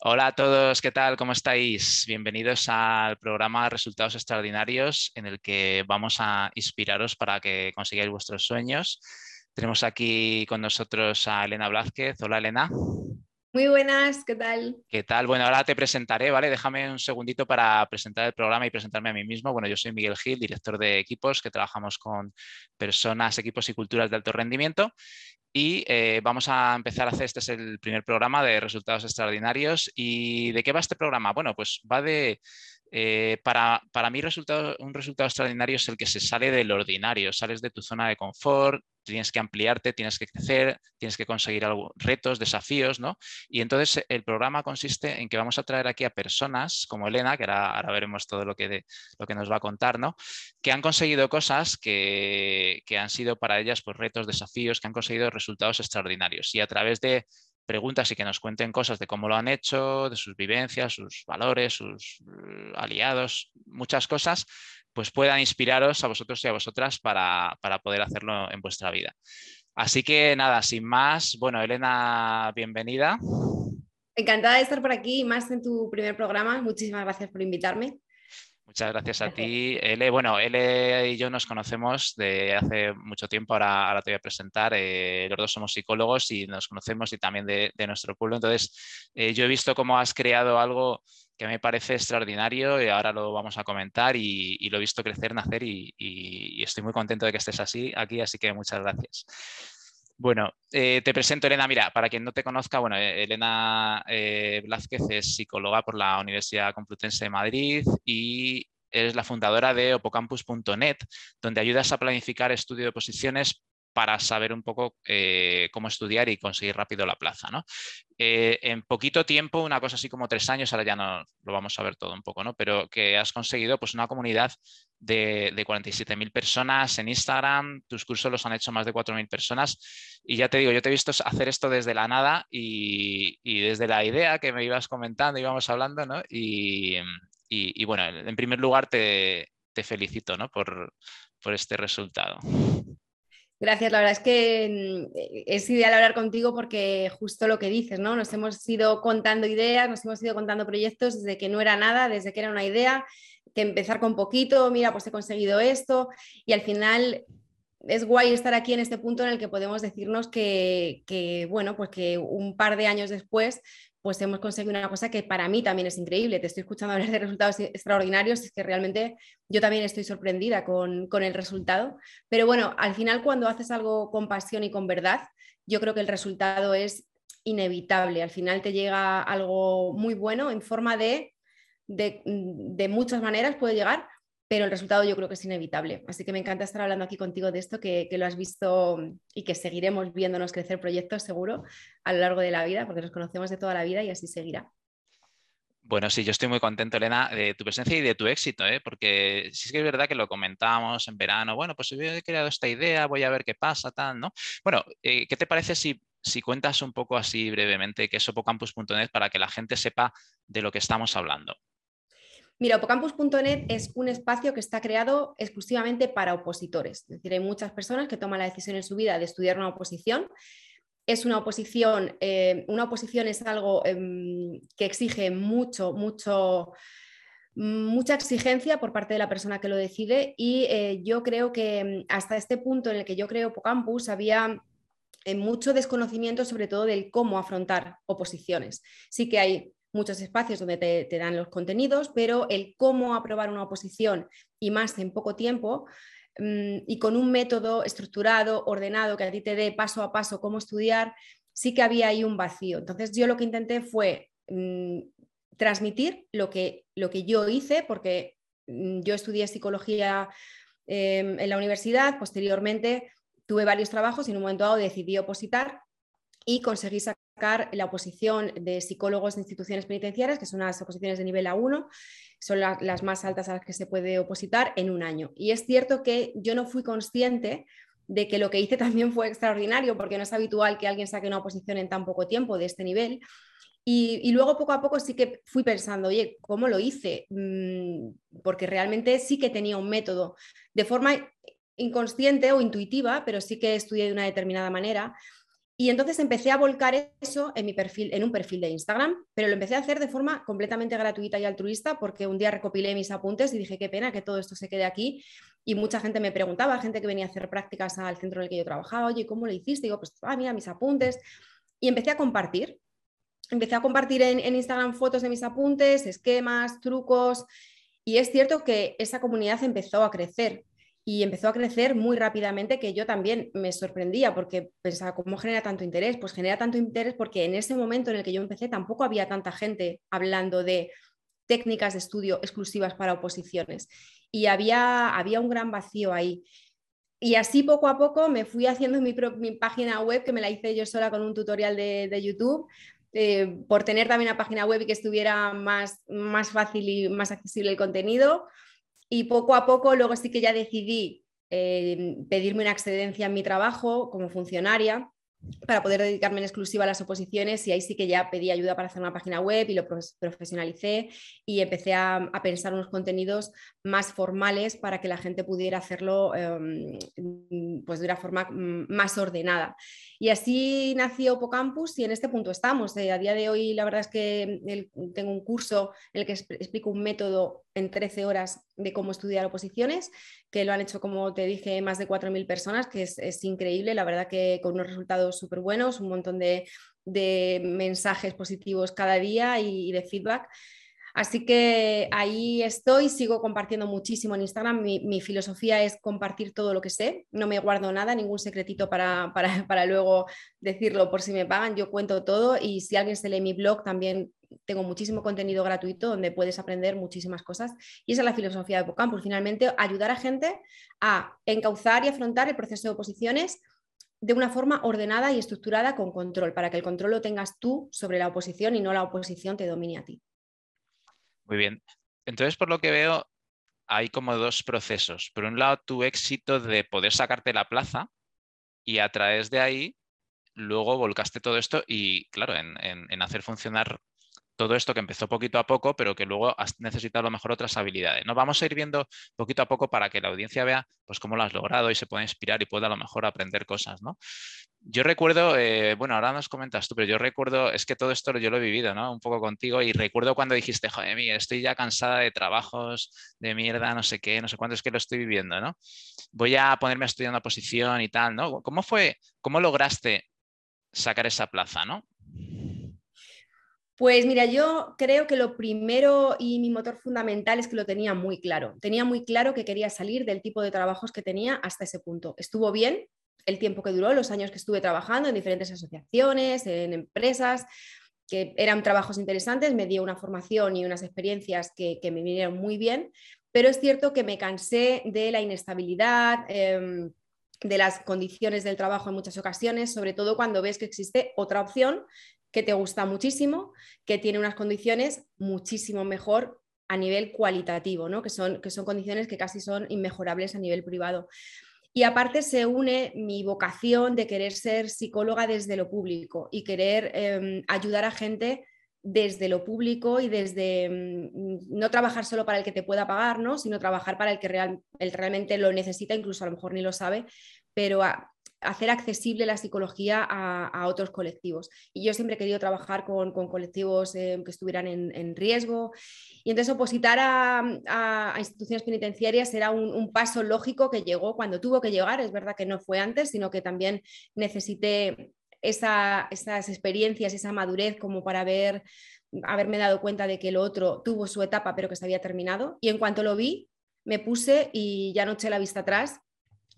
Hola a todos, ¿qué tal? ¿Cómo estáis? Bienvenidos al programa Resultados Extraordinarios en el que vamos a inspiraros para que consigáis vuestros sueños. Tenemos aquí con nosotros a Elena Blázquez. Hola Elena. Muy buenas, ¿qué tal? ¿Qué tal? Bueno, ahora te presentaré, ¿vale? Déjame un segundito para presentar el programa y presentarme a mí mismo. Bueno, yo soy Miguel Gil, director de equipos, que trabajamos con personas, equipos y culturas de alto rendimiento. Y eh, vamos a empezar a hacer, este es el primer programa de resultados extraordinarios. ¿Y de qué va este programa? Bueno, pues va de, eh, para, para, mí resultado, un resultado extraordinario es el que se sale del ordinario, sales de tu zona de confort, tienes que ampliarte, tienes que crecer, tienes que conseguir algo, retos, desafíos, ¿no? Y entonces el programa consiste en que vamos a traer aquí a personas como Elena, que ahora, veremos todo lo que, lo que nos va a contar, ¿no? Que han conseguido cosas que, que han sido para ellas pues, retos, desafíos, que han conseguido resultados extraordinarios. Y a través de preguntas y que nos cuenten cosas de cómo lo han hecho, de sus vivencias, sus valores, sus eh, aliados, muchas cosas, pues puedan inspiraros a vosotros y a vosotras para, poder hacerlo en vuestra vida. Así que nada, sin más, bueno, Elena, bienvenida. Encantada de estar por aquí, más en tu primer programa. Muchísimas gracias por invitarme. Muchas gracias a ti, Ele. Bueno, Ele y yo nos conocemos de hace mucho tiempo, ahora, ahora te voy a presentar. Eh, los dos somos psicólogos y nos conocemos y también de, nuestro pueblo. Entonces, eh, yo he visto cómo has creado algo que me parece extraordinario y ahora lo vamos a comentar y, lo he visto crecer, nacer y, y, estoy muy contento de que estés así aquí, así que muchas gracias. Bueno, eh, te presento Elena. Mira, para quien no te conozca, bueno, eh, Elena eh, Blázquez es psicóloga por la Universidad Complutense de Madrid y es la fundadora de opocampus.net, donde ayudas a planificar estudio de posiciones para saber un poco eh, cómo estudiar y conseguir rápido la plaza. ¿no? Eh, en poquito tiempo, una cosa así como tres años, ahora ya no lo vamos a ver todo un poco, ¿no? pero que has conseguido pues, una comunidad de, de 47.000 personas en Instagram, tus cursos los han hecho más de 4.000 personas y ya te digo, yo te he visto hacer esto desde la nada y, desde la idea que me ibas comentando, íbamos hablando, ¿no? y, bueno, en primer lugar te, felicito ¿no? por este resultado. Gracias, la verdad es que mm, es ideal hablar contigo porque justo lo que dices, ¿no? Nos hemos ido contando ideas, nos hemos ido contando proyectos desde que no era nada, desde que era una idea, que empezar con poquito, mira, pues he conseguido esto y al final es guay estar aquí en este punto en el que podemos decirnos que, que, bueno, pues que un par de años después pues hemos conseguido una cosa que para mí también es increíble. Te estoy escuchando hablar de resultados extraordinarios, es que realmente yo también estoy sorprendida con, el resultado. Pero bueno, al final cuando haces algo con pasión y con verdad, yo creo que el resultado es inevitable. Al final te llega algo muy bueno en forma de, de, de muchas maneras puede llegar, pero el resultado yo creo que es inevitable. Así que me encanta estar hablando aquí contigo de esto, que, lo has visto y que seguiremos viéndonos crecer proyectos seguro a lo largo de la vida, porque nos conocemos de toda la vida y así seguirá. Bueno, sí, yo estoy muy contento, Elena, de tu presencia y de tu éxito, ¿eh? porque sí que es verdad que lo comentábamos en verano, bueno, pues he creado esta idea, voy a ver qué pasa, tal, ¿no? Bueno, eh, ¿qué te parece si, si cuentas un poco así brevemente qué es opocampus.net para que la gente sepa de lo que estamos hablando? Mira, Opocampus.net es un espacio que está creado exclusivamente para opositores. Es decir, hay muchas personas que toman la decisión en su vida de estudiar una oposición. Es una oposición, eh, una oposición es algo em, que exige mucho, mucho, mucha exigencia por parte de la persona que lo decide y eh, yo creo que em, hasta este punto en el que yo creo Opocampus había eh, mucho desconocimiento sobre todo del cómo afrontar oposiciones. Sí que hay muchos espacios donde te, dan los contenidos, pero el cómo aprobar una oposición y más en poco tiempo mm, y con un método estructurado, ordenado, que a ti te dé paso a paso cómo estudiar, sí que había ahí un vacío. Entonces yo lo que intenté fue mm, transmitir lo que, lo que yo hice, porque mm, yo estudié psicología em, en la universidad, posteriormente tuve varios trabajos y en un momento dado decidí opositar y conseguí sacar la oposición de psicólogos de instituciones penitenciarias, que son las oposiciones de nivel A1, son las más altas a las que se puede opositar en un año. Y es cierto que yo no fui consciente de que lo que hice también fue extraordinario, porque no es habitual que alguien saque una oposición en tan poco tiempo de este nivel. Y, luego poco a poco sí que fui pensando, oye, ¿cómo lo hice? Mm, porque realmente sí que tenía un método de forma inconsciente o intuitiva, pero sí que estudié de una determinada manera Y entonces empecé a volcar eso en, mi perfil, en un perfil de Instagram, pero lo empecé a hacer de forma completamente gratuita y altruista porque un día recopilé mis apuntes y dije, qué pena que todo esto se quede aquí. Y mucha gente me preguntaba, gente que venía a hacer prácticas al centro en el que yo trabajaba, oye, ¿cómo lo hiciste? Y digo, pues, ah, mira, mis apuntes. Y empecé a compartir. Empecé a compartir en, en Instagram fotos de mis apuntes, esquemas, trucos. Y es cierto que esa comunidad empezó a crecer y empezó a crecer muy rápidamente que yo también me sorprendía porque pensaba, ¿cómo genera tanto interés? Pues genera tanto interés porque en ese momento en el que yo empecé tampoco había tanta gente hablando de técnicas de estudio exclusivas para oposiciones y había, había un gran vacío ahí. Y así poco a poco me fui haciendo mi, página web, que me la hice yo sola con un tutorial de, YouTube, eh, por tener también una página web y que estuviera más, más fácil y más accesible el contenido. Y poco a poco luego sí que ya decidí eh, pedirme una excedencia en mi trabajo como funcionaria para poder dedicarme en exclusiva a las oposiciones y ahí sí que ya pedí ayuda para hacer una página web y lo profesionalicé y empecé a, pensar unos contenidos más formales para que la gente pudiera hacerlo em, pues de una forma mm, más ordenada. Y así nació Opocampus y en este punto estamos. Eh, a día de hoy la verdad es que tengo un curso en el que explico un método en 13 horas de cómo estudiar oposiciones, que lo han hecho, como te dije, más de 4.000 personas, que es, increíble, la verdad que con unos resultados súper buenos, un montón de, mensajes positivos cada día y de feedback. Así que ahí estoy, sigo compartiendo muchísimo en Instagram. Mi, filosofía es compartir todo lo que sé. No me guardo nada, ningún secretito para, para, luego decirlo por si me pagan. Yo cuento todo y si alguien se lee mi blog también tengo muchísimo contenido gratuito donde puedes aprender muchísimas cosas. Y esa es la filosofía de Pocampus. Finalmente, ayudar a gente a encauzar y afrontar el proceso de oposiciones de una forma ordenada y estructurada con control, para que el control lo tengas tú sobre la oposición y no la oposición te domine a ti. Muy bien. Entonces, por lo que veo, hay como dos procesos. Por un lado, tu éxito de poder sacarte la plaza y a través de ahí, luego volcaste todo esto y, claro, en, en hacer funcionar todo esto que empezó poquito a poco, pero que luego has necesitado a lo mejor otras habilidades. ¿no? Vamos a ir viendo poquito a poco para que la audiencia vea pues, cómo lo has logrado y se pueda inspirar y pueda a lo mejor aprender cosas. ¿no? Yo recuerdo, eh, bueno, ahora nos comentas tú, pero yo recuerdo, es que todo esto yo lo he vivido, ¿no? Un poco contigo y recuerdo cuando dijiste, joder, mí, estoy ya cansada de trabajos de mierda, no sé qué, no sé cuánto es que lo estoy viviendo, ¿no? Voy a ponerme a estudiar una posición y tal, ¿no? ¿Cómo fue, cómo lograste sacar esa plaza, ¿no? Pues mira, yo creo que lo primero y mi motor fundamental es que lo tenía muy claro. Tenía muy claro que quería salir del tipo de trabajos que tenía hasta ese punto. Estuvo bien el tiempo que duró, los años que estuve trabajando en diferentes asociaciones, en empresas, que eran trabajos interesantes, me dio una formación y unas experiencias que, me vinieron muy bien, pero es cierto que me cansé de la inestabilidad. Em, de las condiciones del trabajo en muchas ocasiones, sobre todo cuando ves que existe otra opción que te gusta muchísimo, que tiene unas condiciones muchísimo mejor a nivel cualitativo, ¿no? que, son, que son condiciones que casi son inmejorables a nivel privado. Y aparte se une mi vocación de querer ser psicóloga desde lo público y querer em, ayudar a gente desde lo público y desde mm, no trabajar solo para el que te pueda pagar, ¿no? sino trabajar para el que real, el realmente lo necesita, incluso a lo mejor ni lo sabe, pero a, hacer accesible la psicología a, otros colectivos. Y yo siempre he querido trabajar con, colectivos eh, que estuvieran en, riesgo. Y entonces opositar a, instituciones penitenciarias era un, paso lógico que llegó cuando tuvo que llegar. Es verdad que no fue antes, sino que también necesité esas experiencias, esa madurez como para haber, haberme dado cuenta de que el otro tuvo su etapa pero que se había terminado. Y en cuanto lo vi, me puse y ya no eché la vista atrás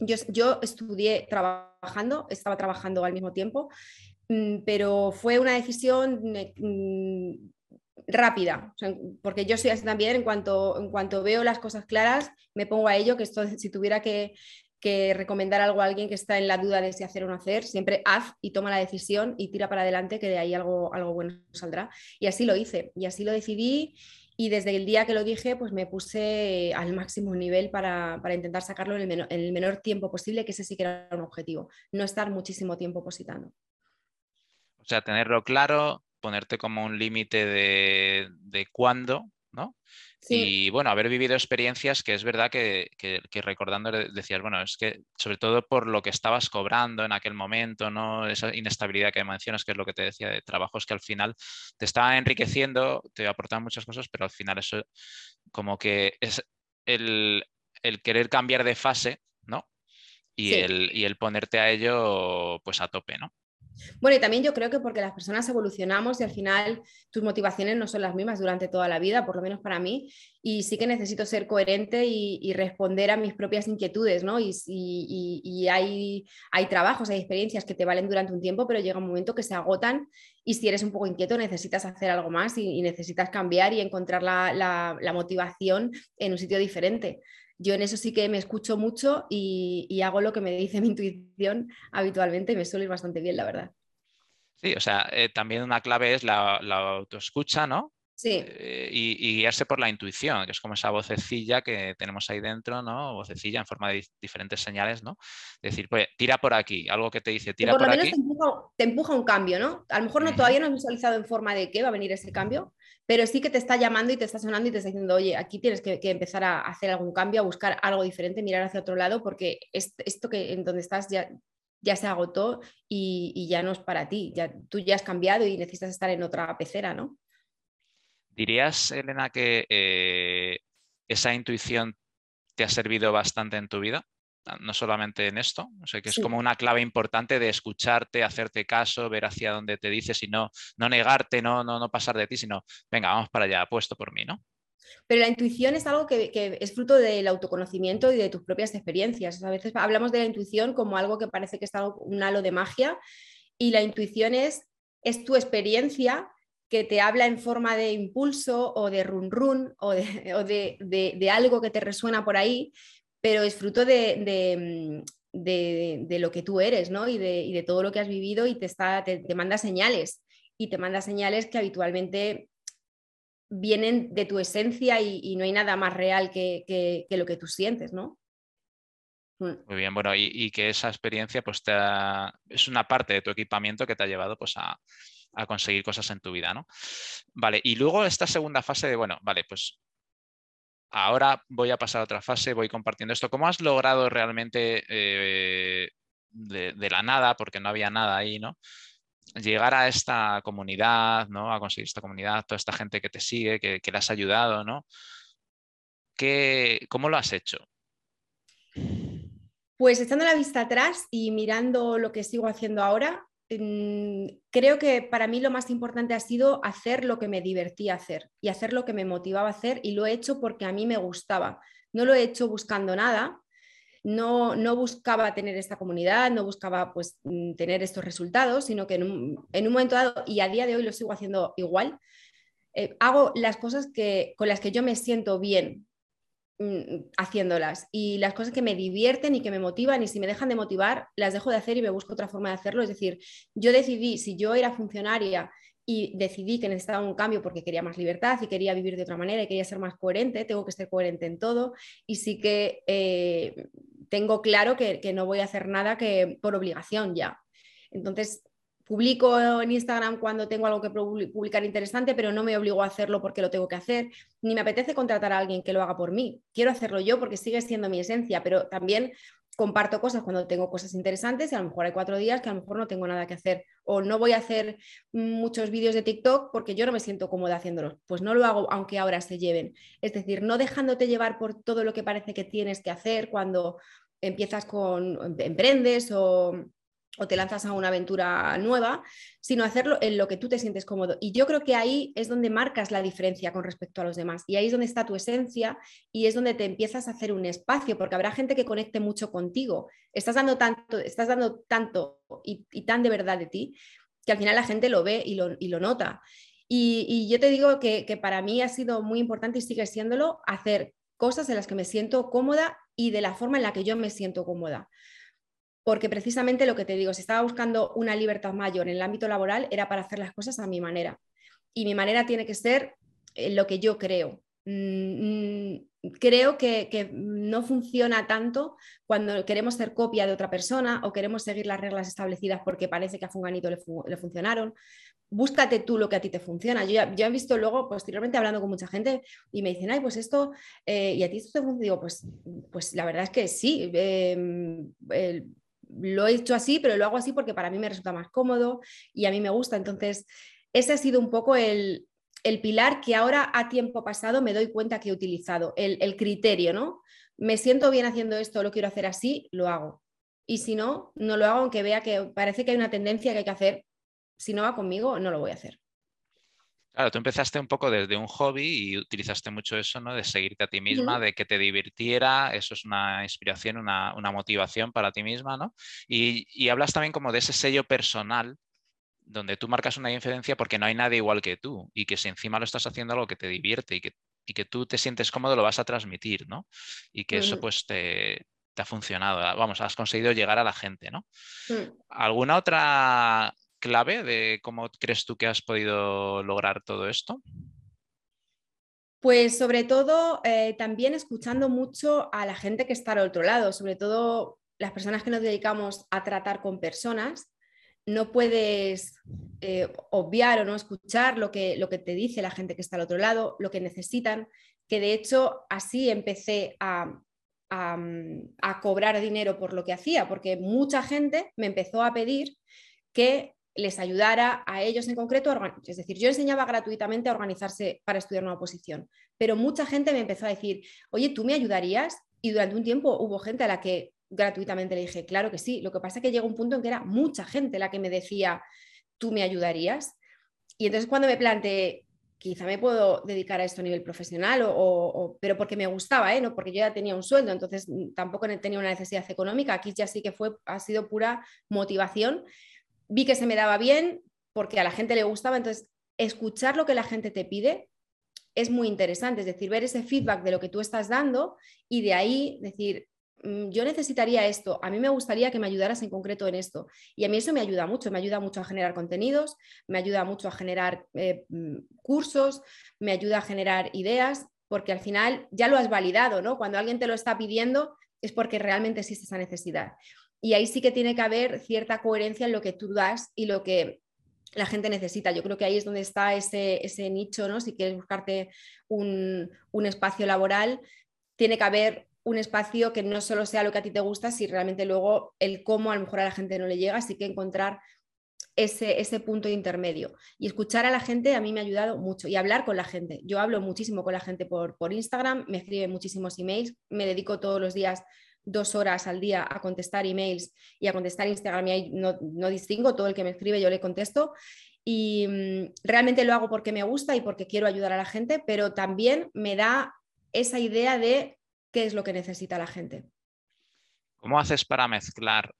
yo, estudié trabajando, estaba trabajando al mismo tiempo, mm, pero fue una decisión mm, rápida, porque yo soy así también, en cuanto, en cuanto veo las cosas claras, me pongo a ello, que esto, si tuviera que, recomendar algo a alguien que está en la duda de si hacer o no hacer, siempre haz y toma la decisión y tira para adelante, que de ahí algo, algo bueno saldrá. Y así lo hice, y así lo decidí y desde el día que lo dije, pues me puse al máximo nivel para, intentar sacarlo en el, menor, tiempo posible, que ese sí que era un objetivo, no estar muchísimo tiempo positando. O sea, tenerlo claro, ponerte como un límite de, cuándo ¿no? Y bueno, haber vivido experiencias que es verdad que, recordando decías, bueno, es que sobre todo por lo que estabas cobrando en aquel momento, ¿no? Esa inestabilidad que mencionas, que es lo que te decía de trabajos que al final te estaban enriqueciendo, te aportaban muchas cosas, pero al final eso como que es el, querer cambiar de fase, ¿no? Y, el, y el ponerte a ello pues a tope, ¿no? Bueno, y también yo creo que porque las personas evolucionamos y al final tus motivaciones no son las mismas durante toda la vida, por lo menos para mí, y sí que necesito ser coherente y, responder a mis propias inquietudes, ¿no? Y, hay, hay trabajos, hay experiencias que te valen durante un tiempo, pero llega un momento que se agotan y si eres un poco inquieto necesitas hacer algo más y, necesitas cambiar y encontrar la motivación en un sitio diferente yo en eso sí que me escucho mucho y, hago lo que me dice mi intuición habitualmente me suele ir bastante bien, la verdad. Sí, o sea, eh, también una clave es la, autoescucha, ¿no? Sí. Eh, y, guiarse por la intuición, que es como esa vocecilla que tenemos ahí dentro, ¿no? Vocecilla en forma de diferentes señales, ¿no? Decir, pues tira por aquí, algo que te dice, tira por, por lo menos Te, empuja, un cambio, ¿no? A lo mejor no, todavía no he visualizado en forma de qué va a venir ese cambio, pero sí que te está llamando y te está sonando y te está diciendo, oye, aquí tienes que, empezar a hacer algún cambio, a buscar algo diferente, mirar hacia otro lado, porque esto que en donde estás ya, ya se agotó y, ya no es para ti, ya, tú ya has cambiado y necesitas estar en otra pecera, ¿no? ¿Dirías, Elena, que eh, esa intuición te ha servido bastante en tu vida? Ah, no solamente en esto, o sea, que es como una clave importante de escucharte, hacerte caso, ver hacia dónde te dices y no, no negarte, no, no, no pasar de ti, sino, venga, vamos para allá, apuesto por mí, ¿no? Pero la intuición es algo que, es fruto del autoconocimiento y de tus propias experiencias. A veces hablamos de la intuición como algo que parece que está un halo de magia y la intuición es, es tu experiencia que te habla en forma de impulso o de run run o, de, de, algo que te resuena por ahí, pero es fruto de, mm, lo que tú eres, ¿no? Y de, todo lo que has vivido y te, está, te, manda señales. Y te manda señales que habitualmente vienen de tu esencia y, no hay nada más real que, lo que tú sientes, ¿no? Mm. Muy bien, bueno, y, que esa experiencia pues es una parte de tu equipamiento que te ha llevado pues a, a, conseguir cosas en tu vida, ¿no? Vale, y luego esta segunda fase de, bueno, vale, pues ahora voy a pasar a otra fase, voy compartiendo esto. ¿Cómo has logrado realmente eh, de, la nada, porque no había nada ahí, ¿no? Llegar a esta comunidad, ¿no? A conseguir esta comunidad, toda esta gente que te sigue, que, que le has ayudado, ¿no? ¿Qué, ¿Cómo lo has hecho? Pues echando la vista atrás y mirando lo que sigo haciendo ahora, creo que para mí lo más importante ha sido hacer lo que me divertía hacer y hacer lo que me motivaba a hacer y lo he hecho porque a mí me gustaba. No lo he hecho buscando nada, no, no buscaba tener esta comunidad, no buscaba pues mm, tener estos resultados, sino que en un, momento dado, y a día de hoy lo sigo haciendo igual, eh, hago las cosas que, con las que yo me siento bien, Mm, haciéndolas y las cosas que me divierten y que me motivan y si me dejan de motivar, las dejo de hacer y me busco otra forma de hacerlo. Es decir, yo decidí, si yo era funcionaria y decidí que necesitaba un cambio porque quería más libertad y quería vivir de otra manera y quería ser más coherente, tengo que ser coherente en todo y sí que eh, tengo claro que, que no voy a hacer nada que por obligación ya. Entonces, publico en Instagram cuando tengo algo que publicar interesante, pero no me obligo a hacerlo porque lo tengo que hacer, ni me apetece contratar a alguien que lo haga por mí. Quiero hacerlo yo porque sigue siendo mi esencia, pero también comparto cosas cuando tengo cosas interesantes y a lo mejor hay cuatro días que a lo mejor no tengo nada que hacer o no voy a hacer muchos vídeos de TikTok porque yo no me siento cómoda haciéndolos. Pues no lo hago aunque ahora se lleven. Es decir, no dejándote llevar por todo lo que parece que tienes que hacer cuando empiezas con, emprendes o o te lanzas a una aventura nueva, sino hacerlo en lo que tú te sientes cómodo. Y yo creo que ahí es donde marcas la diferencia con respecto a los demás. Y ahí es donde está tu esencia y es donde te empiezas a hacer un espacio, porque habrá gente que conecte mucho contigo. Estás dando tanto, estás dando tanto y, tan de verdad de ti que al final la gente lo ve y lo, nota. Y, yo te digo que, que para mí ha sido muy importante y sigue siéndolo hacer cosas en las que me siento cómoda y de la forma en la que yo me siento cómoda porque precisamente lo que te digo, si estaba buscando una libertad mayor en el ámbito laboral, era para hacer las cosas a mi manera. Y mi manera tiene que ser eh, lo que yo creo. Mm, mm, creo que, no funciona tanto cuando queremos ser copia de otra persona o queremos seguir las reglas establecidas porque parece que a Funganito le, le funcionaron. búscate tú lo que a ti te funciona. Yo ya, he visto luego, posteriormente, hablando con mucha gente y me dicen, ay, pues esto, eh, y a ti esto te funciona. Digo, pues, pues la verdad es que sí. Em, lo he hecho así, pero lo hago así porque para mí me resulta más cómodo y a mí me gusta. Entonces, ese ha sido un poco el, pilar que ahora a tiempo pasado me doy cuenta que he utilizado, el, el criterio, ¿no? Me siento bien haciendo esto, lo quiero hacer así, lo hago. Y si no, no lo hago aunque vea que parece que hay una tendencia que hay que hacer si no va conmigo, no lo voy a hacer. Claro, tú empezaste un poco desde un hobby y utilizaste mucho eso, ¿no? De seguirte a ti misma, de que te divirtiera, eso es una inspiración, una, motivación para ti misma, ¿no? Y, hablas también como de ese sello personal donde tú marcas una diferencia porque no hay nadie igual que tú y que si encima lo estás haciendo algo que te divierte y que, que tú te sientes cómodo, lo vas a transmitir, ¿no? Y que eso pues te, ha funcionado, vamos, has conseguido llegar a la gente, ¿no? Mm. ¿Alguna otra clave de cómo crees tú que has podido lograr todo esto? Pues sobre todo eh, también escuchando mucho a la gente que está al otro lado, sobre todo las personas que nos dedicamos a tratar con personas, no puedes eh, obviar o no escuchar lo que, lo que te dice la gente que está al otro lado, lo que necesitan, que de hecho así empecé a, a cobrar dinero por lo que hacía, porque mucha gente me empezó a pedir que les ayudara a ellos en concreto, es decir, yo enseñaba gratuitamente a organizarse para estudiar una oposición, pero mucha gente me empezó a decir, oye, ¿tú me ayudarías? Y durante un tiempo hubo gente a la que gratuitamente le dije, claro que sí, lo que pasa es que llegó un punto en que era mucha gente la que me decía, ¿tú me ayudarías? Y entonces cuando me planteé, quizá me puedo dedicar a esto a nivel profesional, o, pero porque me gustaba, ¿eh? no porque yo ya tenía un sueldo, entonces mm, tampoco tenía una necesidad económica, aquí ya sí que fue, ha sido pura motivación vi que se me daba bien porque a la gente le gustaba, entonces escuchar lo que la gente te pide es muy interesante, es decir, ver ese feedback de lo que tú estás dando y de ahí decir, mm, yo necesitaría esto, a mí me gustaría que me ayudaras en concreto en esto. Y a mí eso me ayuda mucho, me ayuda mucho a generar contenidos, me ayuda mucho a generar eh, mm, cursos, me ayuda a generar ideas, porque al final ya lo has validado, ¿no? Cuando alguien te lo está pidiendo es porque realmente existe esa necesidad. Y ahí sí que tiene que haber cierta coherencia en lo que tú das y lo que la gente necesita. Yo creo que ahí es donde está ese, ese nicho, ¿no? Si quieres buscarte un, espacio laboral, tiene que haber un espacio que no solo sea lo que a ti te gusta, si realmente luego el cómo a lo mejor a la gente no le llega, así que encontrar ese, ese, punto intermedio. Y escuchar a la gente a mí me ha ayudado mucho y hablar con la gente. Yo hablo muchísimo con la gente por, por Instagram, me escriben muchísimos emails, me dedico todos los días dos horas al día a contestar emails y a contestar Instagram y ahí no, distingo, todo el que me escribe yo le contesto y mm, realmente lo hago porque me gusta y porque quiero ayudar a la gente, pero también me da esa idea de qué es lo que necesita la gente. ¿Cómo haces para mezclar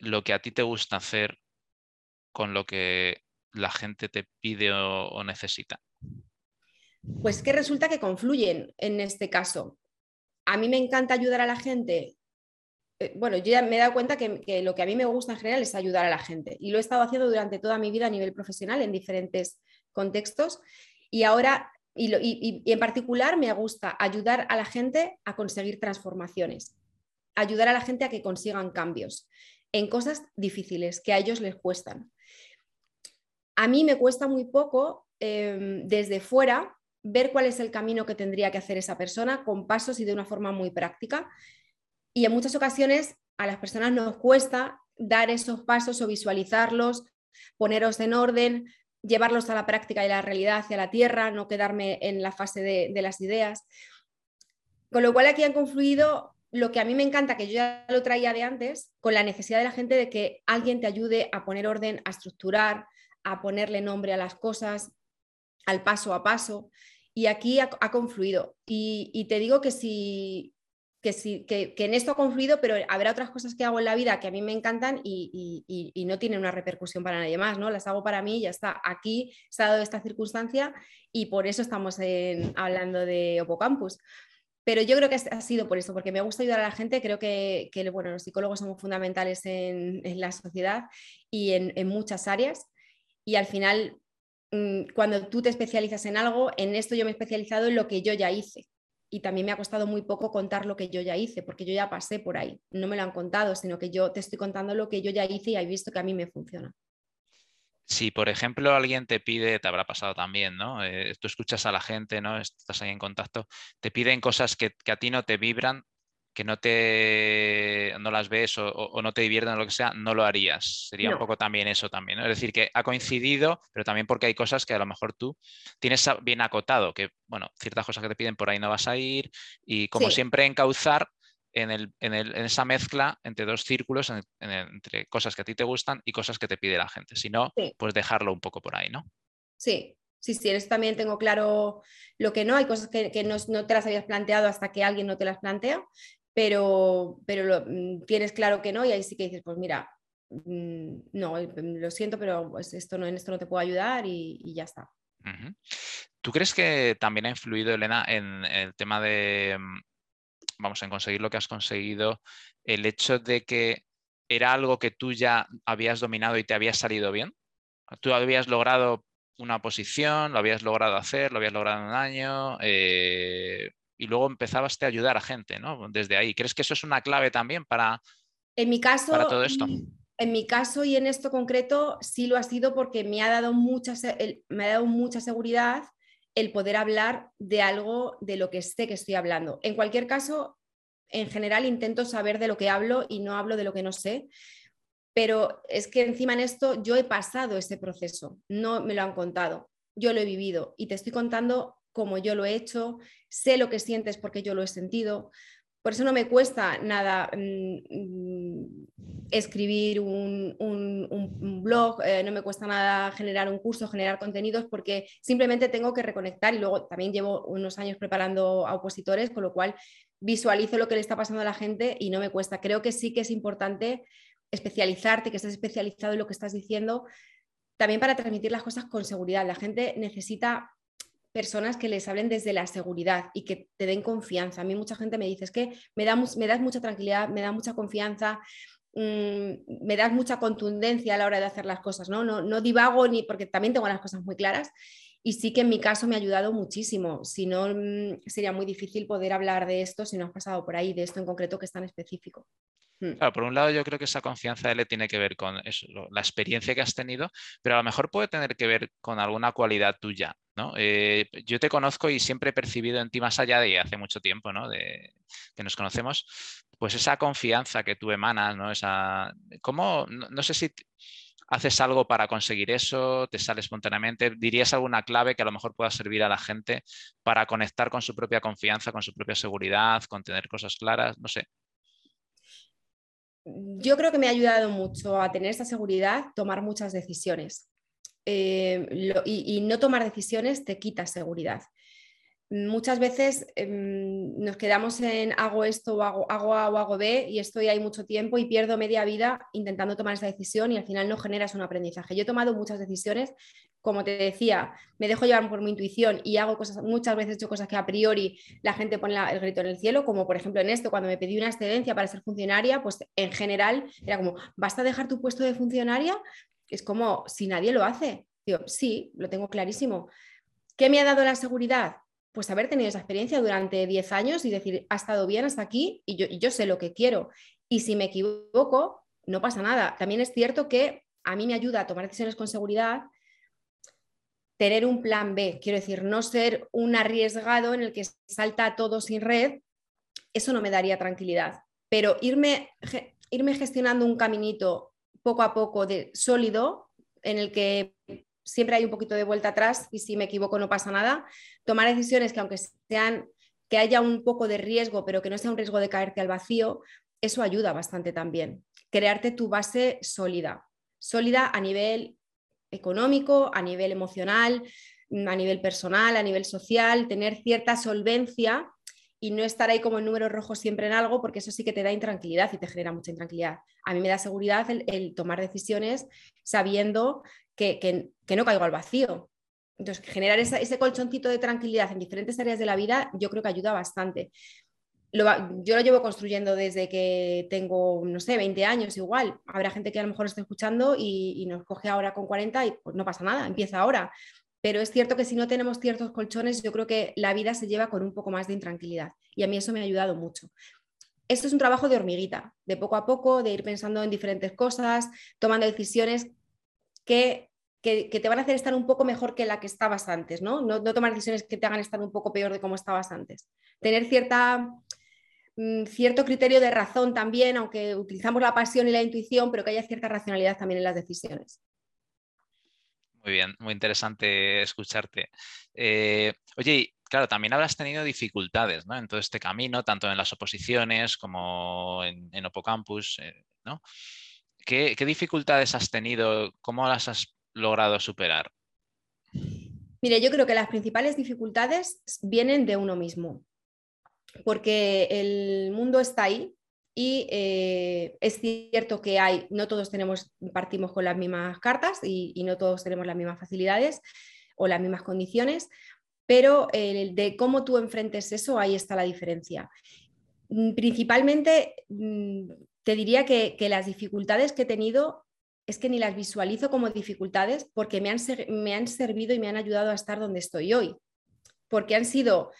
lo que a ti te gusta hacer con lo que la gente te pide o necesita? Pues que resulta que confluyen en este caso a mí me encanta ayudar a la gente. Eh, bueno, yo ya me he dado cuenta que, lo que a mí me gusta en general es ayudar a la gente y lo he estado haciendo durante toda mi vida a nivel profesional en diferentes contextos y ahora, y, en particular, me gusta ayudar a la gente a conseguir transformaciones, ayudar a la gente a que consigan cambios en cosas difíciles que a ellos les cuestan. A mí me cuesta muy poco em, desde fuera ver cuál es el camino que tendría que hacer esa persona con pasos y de una forma muy práctica. Y en muchas ocasiones a las personas nos cuesta dar esos pasos o visualizarlos, poneros en orden, llevarlos a la práctica y la realidad hacia la tierra, no quedarme en la fase de, de las ideas. Con lo cual aquí han confluido lo que a mí me encanta, que yo ya lo traía de antes, con la necesidad de la gente de que alguien te ayude a poner orden, a estructurar, a ponerle nombre a las cosas, al paso a paso. Y aquí ha, confluido. Y, te digo que sí, que, sí que, en esto ha confluido, pero habrá otras cosas que hago en la vida que a mí me encantan y, no tienen una repercusión para nadie más, ¿no? Las hago para mí y ya está. Aquí se ha dado esta circunstancia y por eso estamos hablando de Opocampus. Pero yo creo que ha sido por eso, porque me gusta ayudar a la gente. Creo que, bueno, los psicólogos somos fundamentales en, la sociedad y en, muchas áreas. Y al final cuando tú te especializas en algo, en esto yo me he especializado en lo que yo ya hice. Y también me ha costado muy poco contar lo que yo ya hice, porque yo ya pasé por ahí. No me lo han contado, sino que yo te estoy contando lo que yo ya hice y he visto que a mí me funciona. si, por ejemplo, alguien te pide, te habrá pasado también, ¿no? Eh, tú escuchas a la gente, ¿no? Estás ahí en contacto, te piden cosas que, a ti no te vibran, que no te no las ves o, no te divierten o lo que sea, no lo harías. Sería un poco también eso también, ¿no? Es decir, que ha coincidido, pero también porque hay cosas que a lo mejor tú tienes bien acotado, que, bueno, ciertas cosas que te piden por ahí no vas a ir y como siempre encauzar en, esa mezcla entre dos círculos, entre cosas que a ti te gustan y cosas que te pide la gente. Si no, pues dejarlo un poco por ahí, ¿no? Sí, sí, sí, en eso también tengo claro lo que no. Hay cosas que, no, te las habías planteado hasta que alguien no te las plantea, pero, pero lo, mm, tienes claro que no y ahí sí que dices, pues mira, mm, no, mm, lo siento, pero pues esto no, en esto no te puedo ayudar y, ya está. ¿Tú crees que también ha influido, Elena, en el tema de, vamos, a conseguir lo que has conseguido, el hecho de que era algo que tú ya habías dominado y te había salido bien. Tú habías logrado una posición, lo habías logrado hacer, lo habías logrado en un año eh, y luego empezabas a ayudar a gente, ¿no? Desde ahí. ¿Crees que eso es una clave también para, en mi caso, para todo esto? En mi caso y en esto concreto sí lo ha sido porque me ha dado mucha, me ha dado mucha seguridad el poder hablar de algo de lo que sé que estoy hablando. En cualquier caso, en general intento saber de lo que hablo y no hablo de lo que no sé, pero es que encima en esto yo he pasado ese proceso, no me lo han contado, yo lo he vivido y te estoy contando cómo yo lo he hecho, sé lo que sientes porque yo lo he sentido, por eso no me cuesta nada mm, mm, escribir un, blog, eh, no me cuesta nada generar un curso, generar contenidos, porque simplemente tengo que reconectar y luego también llevo unos años preparando a opositores, con lo cual visualizo lo que le está pasando a la gente y no me cuesta. Creo que sí que es importante especializarte, que estés especializado en lo que estás diciendo, también para transmitir las cosas con seguridad. La gente necesita personas que les hablen desde la seguridad y que te den confianza. A mí mucha gente me dice, es que me, da, me das mucha tranquilidad, me da mucha confianza, mm, me das mucha contundencia a la hora de hacer las cosas, ¿no? No, no divago ni porque también tengo las cosas muy claras y sí que en mi caso me ha ayudado muchísimo. Si no, mm, sería muy difícil poder hablar de esto si no has pasado por ahí, de esto en concreto que es tan específico. Hmm. por un lado yo creo que esa confianza le tiene que ver con la experiencia que has tenido, pero a lo mejor puede tener que ver con alguna cualidad tuya. ¿no? Eh, yo te conozco y siempre he percibido en ti más allá de hace mucho tiempo ¿no? de, que nos conocemos, pues esa confianza que tú emanas, ¿no? Esa, ¿cómo, no, sé si haces algo para conseguir eso, te sale espontáneamente, dirías alguna clave que a lo mejor pueda servir a la gente para conectar con su propia confianza, con su propia seguridad, con tener cosas claras, no sé yo creo que me ha ayudado mucho a tener esa seguridad, tomar muchas decisiones. Eh, y, no tomar decisiones te quita seguridad. Muchas veces em, nos quedamos en hago esto o hago, hago A o hago B y estoy ahí mucho tiempo y pierdo media vida intentando tomar esa decisión y al final no generas un aprendizaje. Yo he tomado muchas decisiones como te decía, me dejo llevar por mi intuición y hago cosas, muchas veces he hecho cosas que a priori la gente pone el grito en el cielo, como por ejemplo en esto, cuando me pedí una excedencia para ser funcionaria, pues en general era como, ¿basta dejar tu puesto de funcionaria? Es como, si nadie lo hace. Sí, lo tengo clarísimo. ¿Qué me ha dado la seguridad? Pues haber tenido esa experiencia durante 10 años y decir, ha estado bien hasta aquí y yo, yo sé lo que quiero. Y si me equivoco, no pasa nada. También es cierto que a mí me ayuda a tomar decisiones con seguridad tener un plan B, quiero decir, no ser un arriesgado en el que salta todo sin red, eso no me daría tranquilidad. Pero irme, irme gestionando un caminito poco a poco de sólido, en el que siempre hay un poquito de vuelta atrás y si me equivoco no pasa nada, tomar decisiones que aunque sean que haya un poco de riesgo, pero que no sea un riesgo de caerte al vacío, eso ayuda bastante también. Crearte tu base sólida, sólida a nivel económico, a nivel emocional, a nivel personal, a nivel social, tener cierta solvencia y no estar ahí como en números rojos siempre en algo, porque eso sí que te da intranquilidad y te genera mucha intranquilidad. A mí me da seguridad el, tomar decisiones sabiendo que, no caigo al vacío. Entonces, generar ese colchoncito de tranquilidad en diferentes áreas de la vida, yo creo que ayuda bastante yo lo llevo construyendo desde que tengo, no sé, 20 años igual. Habrá gente que a lo mejor está escuchando y, nos coge ahora con 40 y pues no pasa nada, empieza ahora. Pero es cierto que si no tenemos ciertos colchones, yo creo que la vida se lleva con un poco más de intranquilidad. Y a mí eso me ha ayudado mucho. Esto es un trabajo de hormiguita, de poco a poco, de ir pensando en diferentes cosas, tomando decisiones que que, te van a hacer estar un poco mejor que la que estabas antes, ¿no? ¿no? tomar decisiones que te hagan estar un poco peor de cómo estabas antes. Tener cierta, mm, cierto criterio de razón también, aunque utilizamos la pasión y la intuición, pero que haya cierta racionalidad también en las decisiones. Muy bien, muy interesante escucharte. Eh, oye, claro, también habrás tenido dificultades ¿no? en todo este camino, tanto en las oposiciones como en, en Opocampus, eh, ¿no? ¿Qué, dificultades has tenido? ¿Cómo las has logrado superar? Mire, yo creo que las principales dificultades vienen de uno mismo, porque el mundo está ahí y eh, es cierto que hay, no todos tenemos, partimos con las mismas cartas y, no todos tenemos las mismas facilidades o las mismas condiciones, pero de cómo tú enfrentes eso, ahí está la diferencia. Mm, principalmente, mm, te diría que, las dificultades que he tenido es que ni las visualizo como dificultades porque me han, me han servido y me han ayudado a estar donde estoy hoy. Porque han sido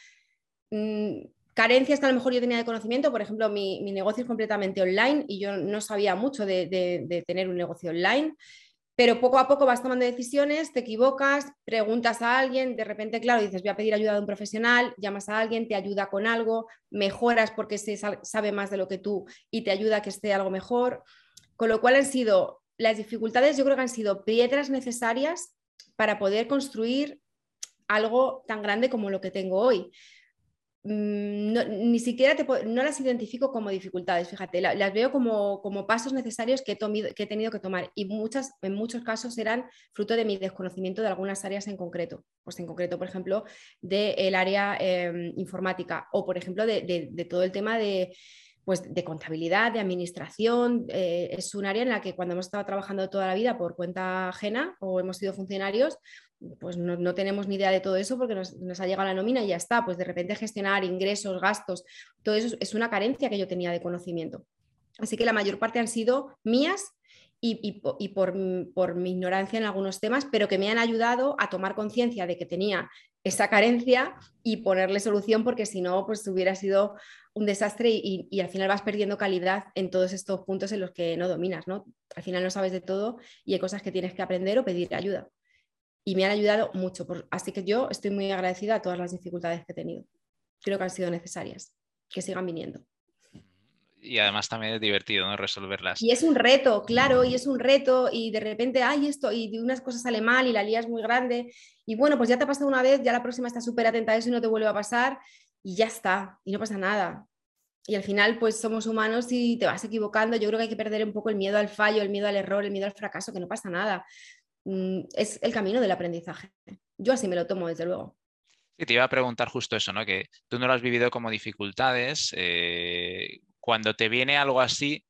mm, carencias que a lo mejor yo tenía de conocimiento. Por ejemplo, mi, negocio es completamente online y yo no sabía mucho de tener un negocio online pero poco a poco vas tomando decisiones, te equivocas, preguntas a alguien, de repente, claro, dices, voy a pedir ayuda de un profesional, llamas a alguien, te ayuda con algo, mejoras porque se sabe más de lo que tú y te ayuda a que esté algo mejor. Con lo cual han sido, las dificultades yo creo que han sido piedras necesarias para poder construir algo tan grande como lo que tengo hoy. Mm, ni siquiera no las identifico como dificultades, fíjate, las veo como, pasos necesarios que he, tenido que tomar y muchas, en muchos casos eran fruto de mi desconocimiento de algunas áreas en concreto, pues en concreto, por ejemplo, del área em, informática o, por ejemplo, de, todo el tema de, pues, de contabilidad, de administración. Eh, es un área en la que cuando hemos estado trabajando toda la vida por cuenta ajena o hemos sido funcionarios, pues no, tenemos ni idea de todo eso porque nos, ha llegado la nómina y ya está. Pues de repente gestionar ingresos, gastos, todo eso es una carencia que yo tenía de conocimiento. Así que la mayor parte han sido mías y, por, mi ignorancia en algunos temas, pero que me han ayudado a tomar conciencia de que tenía esa carencia y ponerle solución porque si no, pues hubiera sido un desastre y, y, al final vas perdiendo calidad en todos estos puntos en los que no dominas, ¿no? Al final no sabes de todo y hay cosas que tienes que aprender o pedir ayuda y me han ayudado mucho. así que yo estoy muy agradecida a todas las dificultades que he tenido. Creo que han sido necesarias, que sigan viniendo. Y además también es divertido ¿no? resolverlas. Y es un reto, claro, y es un reto, y de repente, hay esto, y unas cosas sale mal y la lía es muy grande. Y bueno, pues ya te ha pasado una vez, ya la próxima estás súper atenta a eso y no te vuelve a pasar, y ya está, y no pasa nada. Y al final, pues somos humanos y te vas equivocando. Yo creo que hay que perder un poco el miedo al fallo, el miedo al error, el miedo al fracaso, que no pasa nada. Mm, es el camino del aprendizaje. Yo así me lo tomo, desde luego. Sí, te iba a preguntar justo eso, ¿no? Que tú no lo has vivido como dificultades. Eh, cuando te viene algo así,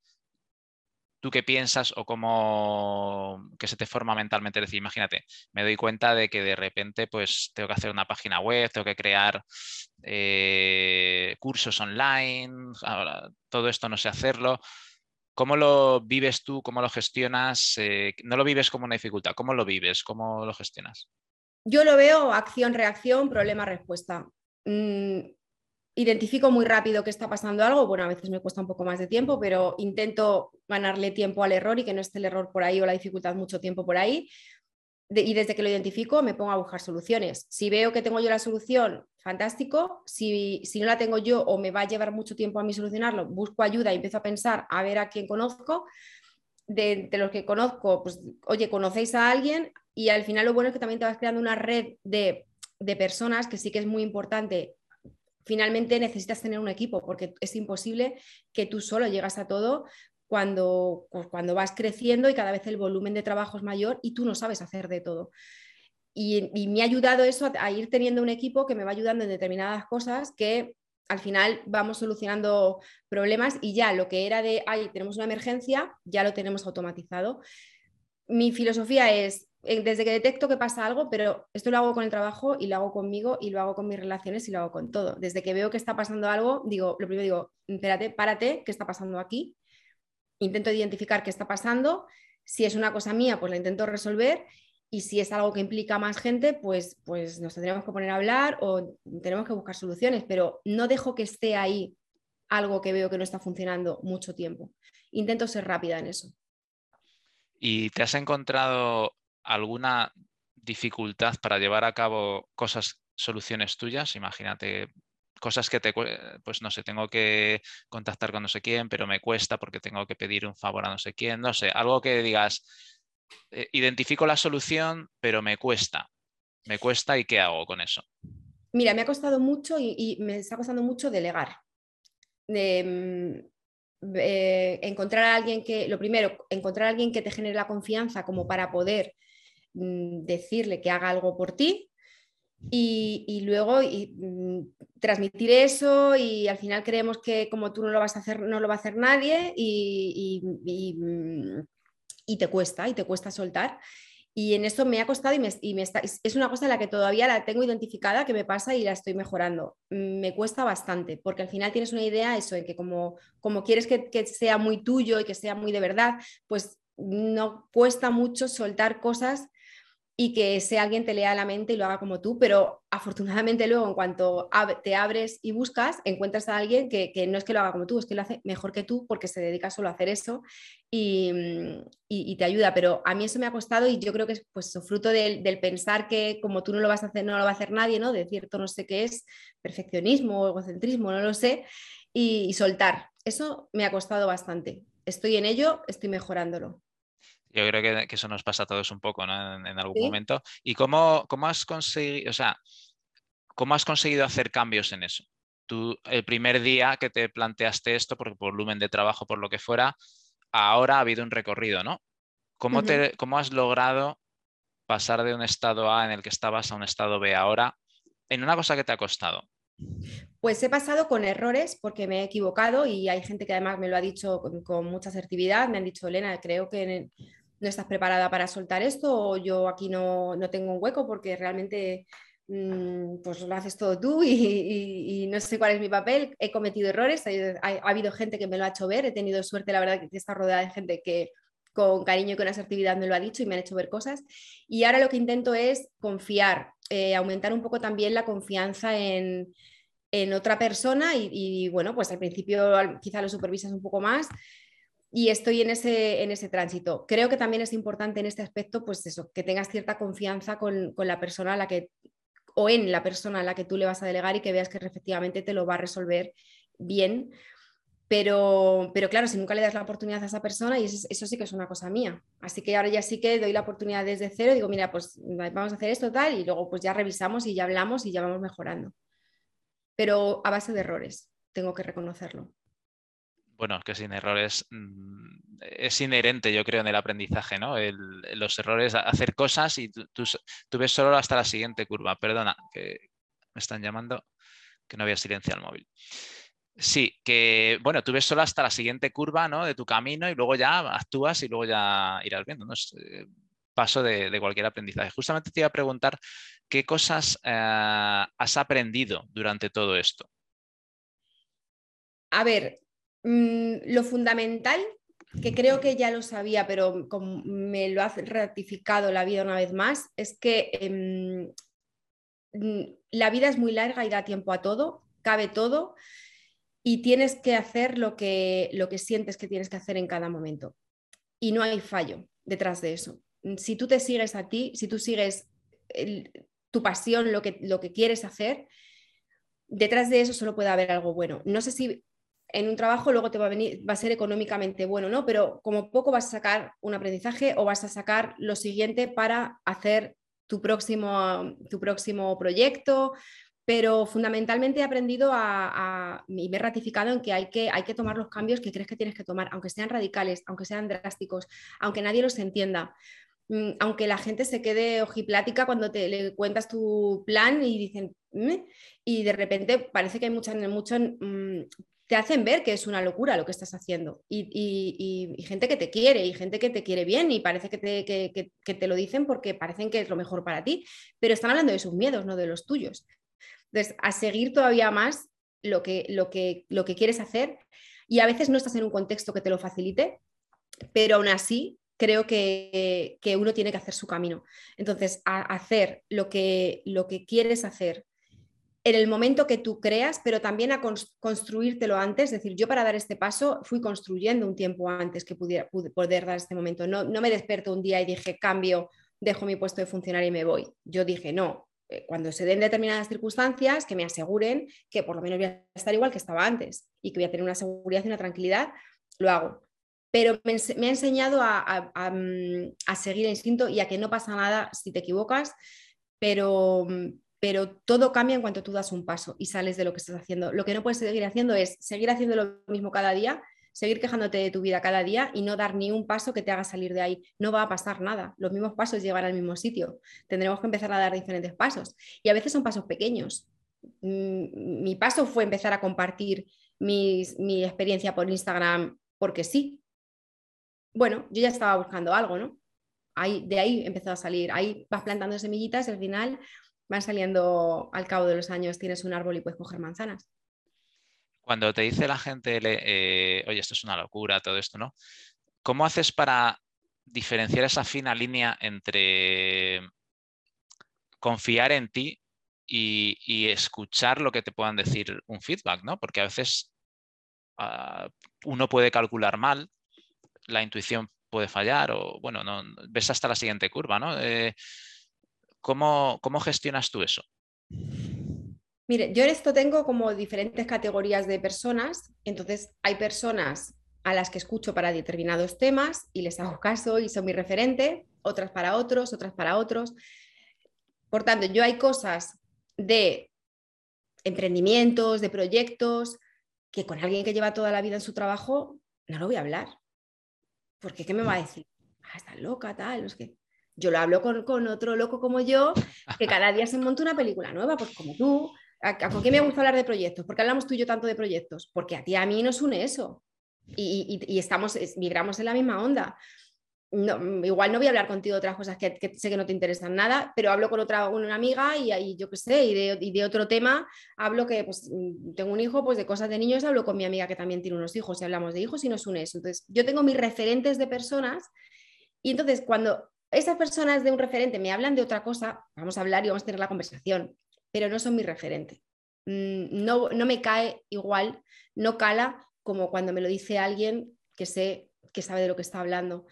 ¿tú qué piensas o cómo que se te forma mentalmente? Es decir, imagínate, me doy cuenta de que de repente pues tengo que hacer una página web, tengo que crear eh, cursos online, ahora todo esto no sé hacerlo. ¿Cómo lo vives tú? ¿Cómo lo gestionas? Eh, no lo vives como una dificultad, ¿cómo lo vives? ¿Cómo lo gestionas? Yo lo veo acción-reacción, problema-respuesta. Mm, identifico muy rápido que está pasando algo, bueno, a veces me cuesta un poco más de tiempo, pero intento ganarle tiempo al error y que no esté el error por ahí o la dificultad mucho tiempo por ahí y desde que lo identifico me pongo a buscar soluciones. Si veo que tengo yo la solución, fantástico. Si, no la tengo yo o me va a llevar mucho tiempo a mí solucionarlo, busco ayuda y empiezo a pensar a ver a quién conozco. De, los que conozco, pues, oye, conocéis a alguien y al final lo bueno es que también te vas creando una red de, de personas que sí que es muy importante finalmente necesitas tener un equipo porque es imposible que tú solo llegas a todo cuando, cuando vas creciendo y cada vez el volumen de trabajo es mayor y tú no sabes hacer de todo. Y, me ha ayudado eso a, ir teniendo un equipo que me va ayudando en determinadas cosas que al final vamos solucionando problemas y ya lo que era de, ay, tenemos una emergencia, ya lo tenemos automatizado. Mi filosofía es, desde que detecto que pasa algo, pero esto lo hago con el trabajo y lo hago conmigo y lo hago con mis relaciones y lo hago con todo. Desde que veo que está pasando algo, digo, lo primero digo, espérate, párate, ¿qué está pasando aquí? intento identificar qué está pasando. Si es una cosa mía, pues la intento resolver. Y si es algo que implica más gente, pues, pues nos tendremos que poner a hablar o tenemos que buscar soluciones, pero no dejo que esté ahí algo que veo que no está funcionando mucho tiempo. Intento ser rápida en eso. ¿Y te has encontrado alguna dificultad para llevar a cabo cosas, soluciones tuyas? Imagínate cosas que te, pues no sé, tengo que contactar con no sé quién, pero me cuesta porque tengo que pedir un favor a no sé quién, no sé, algo que digas, eh, identifico la solución, pero me cuesta, me cuesta y ¿qué hago con eso? Mira, me ha costado mucho y, me está costando mucho delegar. Mm, eh, encontrar a alguien que, lo primero, encontrar a alguien que te genere la confianza como para poder decirle que haga algo por ti y, luego mm, transmitir eso y al final creemos que como tú no lo vas a hacer, no lo va a hacer nadie y, y te cuesta, y te cuesta soltar. Y en esto me ha costado y, me, está, es una cosa en la que todavía la tengo identificada que me pasa y la estoy mejorando. Me cuesta bastante, porque al final tienes una idea, eso, en que como, como quieres que sea muy tuyo y que sea muy de verdad, pues no cuesta mucho soltar cosas y que ese alguien te lea la mente y lo haga como tú, pero afortunadamente luego en cuanto te abres y buscas, encuentras a alguien que, no es que lo haga como tú, es que lo hace mejor que tú porque se dedica solo a hacer eso y, te ayuda, pero a mí eso me ha costado y yo creo que es pues, fruto del, pensar que como tú no lo vas a hacer, no lo va a hacer nadie, ¿no? De cierto no sé qué es, perfeccionismo o egocentrismo, no lo sé, y, y soltar. Eso me ha costado bastante. Estoy en ello, estoy mejorándolo. Yo creo que, eso nos pasa a todos un poco, ¿no? En, algún momento. ¿Y cómo, cómo, has conseguido, o sea, cómo has conseguido hacer cambios en eso? Tú, el primer día que te planteaste esto, por volumen de trabajo, por lo que fuera, ahora ha habido un recorrido, ¿no? ¿Cómo, te, ¿Cómo has logrado pasar de un estado A en el que estabas a un estado B ahora en una cosa que te ha costado? Pues he pasado con errores porque me he equivocado y hay gente que además me lo ha dicho con, mucha asertividad. Me han dicho, Elena, creo que no estás preparada para soltar esto o yo aquí no, tengo un hueco porque realmente mm, pues lo haces todo tú y, no sé cuál es mi papel. He cometido errores, ha, habido gente que me lo ha hecho ver, he tenido suerte, la verdad, que está rodeada de gente que con cariño y con asertividad me lo ha dicho y me han hecho ver cosas. Y ahora lo que intento es confiar, eh, aumentar un poco también la confianza en, otra persona y, bueno, pues al principio quizá lo supervisas un poco más, y estoy en ese, en ese tránsito. Creo que también es importante en este aspecto, pues eso, que tengas cierta confianza con, la persona a la que, o en la persona a la que tú le vas a delegar y que veas que efectivamente te lo va a resolver bien. Pero, pero claro, si nunca le das la oportunidad a esa persona, y eso, sí que es una cosa mía. Así que ahora ya sí que doy la oportunidad desde cero, digo, mira, pues vamos a hacer esto tal, y luego pues ya revisamos y ya hablamos y ya vamos mejorando. Pero a base de errores, tengo que reconocerlo bueno, que sin errores mm, es inherente, yo creo, en el aprendizaje, ¿no? los errores, hacer cosas y tú, ves solo hasta la siguiente curva. Perdona, que me están llamando, que no había silenciado el móvil. Sí, que bueno, tú ves solo hasta la siguiente curva ¿no? de tu camino y luego ya actúas y luego ya irás viendo. ¿no? Es, eh, paso de, cualquier aprendizaje. Justamente te iba a preguntar qué cosas eh, has aprendido durante todo esto. A ver, Mm, lo fundamental, que creo que ya lo sabía, pero me lo ha ratificado la vida una vez más, es que em, mm, la vida es muy larga y da tiempo a todo, cabe todo y tienes que hacer lo que, lo que sientes que tienes que hacer en cada momento. Y no hay fallo detrás de eso. Si tú te sigues a ti, si tú sigues tu pasión, lo que, lo que quieres hacer, detrás de eso solo puede haber algo bueno. No sé si en un trabajo luego te va a venir, va a ser económicamente bueno, ¿no? Pero como poco vas a sacar un aprendizaje o vas a sacar lo siguiente para hacer tu próximo, tu próximo proyecto. Pero fundamentalmente he aprendido a, y me he ratificado en que hay, que hay que tomar los cambios que crees que tienes que tomar, aunque sean radicales, aunque sean drásticos, aunque nadie los entienda mm, aunque la gente se quede ojiplática cuando te le cuentas tu plan y dicen, y de repente parece que hay mucha, mucho mm, te hacen ver que es una locura lo que estás haciendo. Y, gente que te quiere y gente que te quiere bien y parece que te, te, lo dicen porque parecen que es lo mejor para ti, pero están hablando de sus miedos, no de los tuyos. Entonces, a seguir todavía más lo que, lo que, lo que quieres hacer y a veces no estás en un contexto que te lo facilite, pero aún así creo que, que uno tiene que hacer su camino. Entonces, a hacer lo que, lo que quieres hacer en el momento que tú creas, pero también a construírtelo antes. Es decir, yo para dar este paso fui construyendo un tiempo antes que pudiera poder dar este momento. No, no me desperto un día y dije cambio dejo mi puesto de funcionario y me voy. Yo dije, no, eh, cuando se den determinadas circunstancias, que me aseguren que por lo menos voy a estar igual que estaba antes y que voy a tener una seguridad y una tranquilidad, lo hago. Pero me, ha enseñado a, mm, a, seguir el instinto y a que no pasa nada si te equivocas, pero, mm, pero todo cambia en cuanto tú das un paso y sales de lo que estás haciendo. Lo que no puedes seguir haciendo es seguir haciendo lo mismo cada día, seguir quejándote de tu vida cada día y no dar ni un paso que te haga salir de ahí. No va a pasar nada. Los mismos pasos llevan al mismo sitio. Tendremos que empezar a dar diferentes pasos. Y a veces son pasos pequeños. Mm, mi paso fue empezar a compartir mi experiencia por Instagram porque sí. Bueno, yo ya estaba buscando algo, ¿no? De ahí empezó a salir. Ahí vas plantando semillitas y al final van saliendo al cabo de los años, tienes un árbol y puedes coger manzanas. Cuando te dice la gente, eh, oye, esto es una locura, todo esto, ¿no? ¿Cómo haces para diferenciar esa fina línea entre confiar en ti y, escuchar lo que te puedan decir un feedback, ¿no? Porque a veces ah, uno puede calcular mal, la intuición puede fallar o, bueno, no, ves hasta la siguiente curva, ¿no? Eh, ¿cómo, ¿Cómo gestionas tú eso? Mire, yo en esto tengo como diferentes categorías de personas. Entonces, hay personas a las que escucho para determinados temas y les hago caso y son mi referente, otras para otros, otras para otros. Por tanto, yo hay cosas de emprendimientos, de proyectos, que con alguien que lleva toda la vida en su trabajo no lo voy a hablar. Porque ¿qué me va a decir? Ah, está loca, tal, es que yo lo hablo con, con, otro loco como yo, que cada día se monta una película nueva, pues como tú, ¿Por qué me gusta hablar de proyectos? ¿Por qué hablamos tú y yo tanto de proyectos? Porque a ti y a mí nos une eso. Y, estamos, vibramos en la misma onda. igual no voy a hablar contigo de otras cosas que, sé que no te interesan nada, pero hablo con otra una amiga y, yo qué sé, y de, otro tema hablo que pues, tengo un hijo, pues de cosas de niños hablo con mi amiga que también tiene unos hijos y hablamos de hijos y nos une eso. Entonces, yo tengo mis referentes de personas y entonces cuando esas personas de un referente me hablan de otra cosa, vamos a hablar y vamos a tener la conversación pero no son mi referente. Mm, no, no me cae igual, no cala como cuando me lo dice alguien que sé que sabe de lo que está hablando.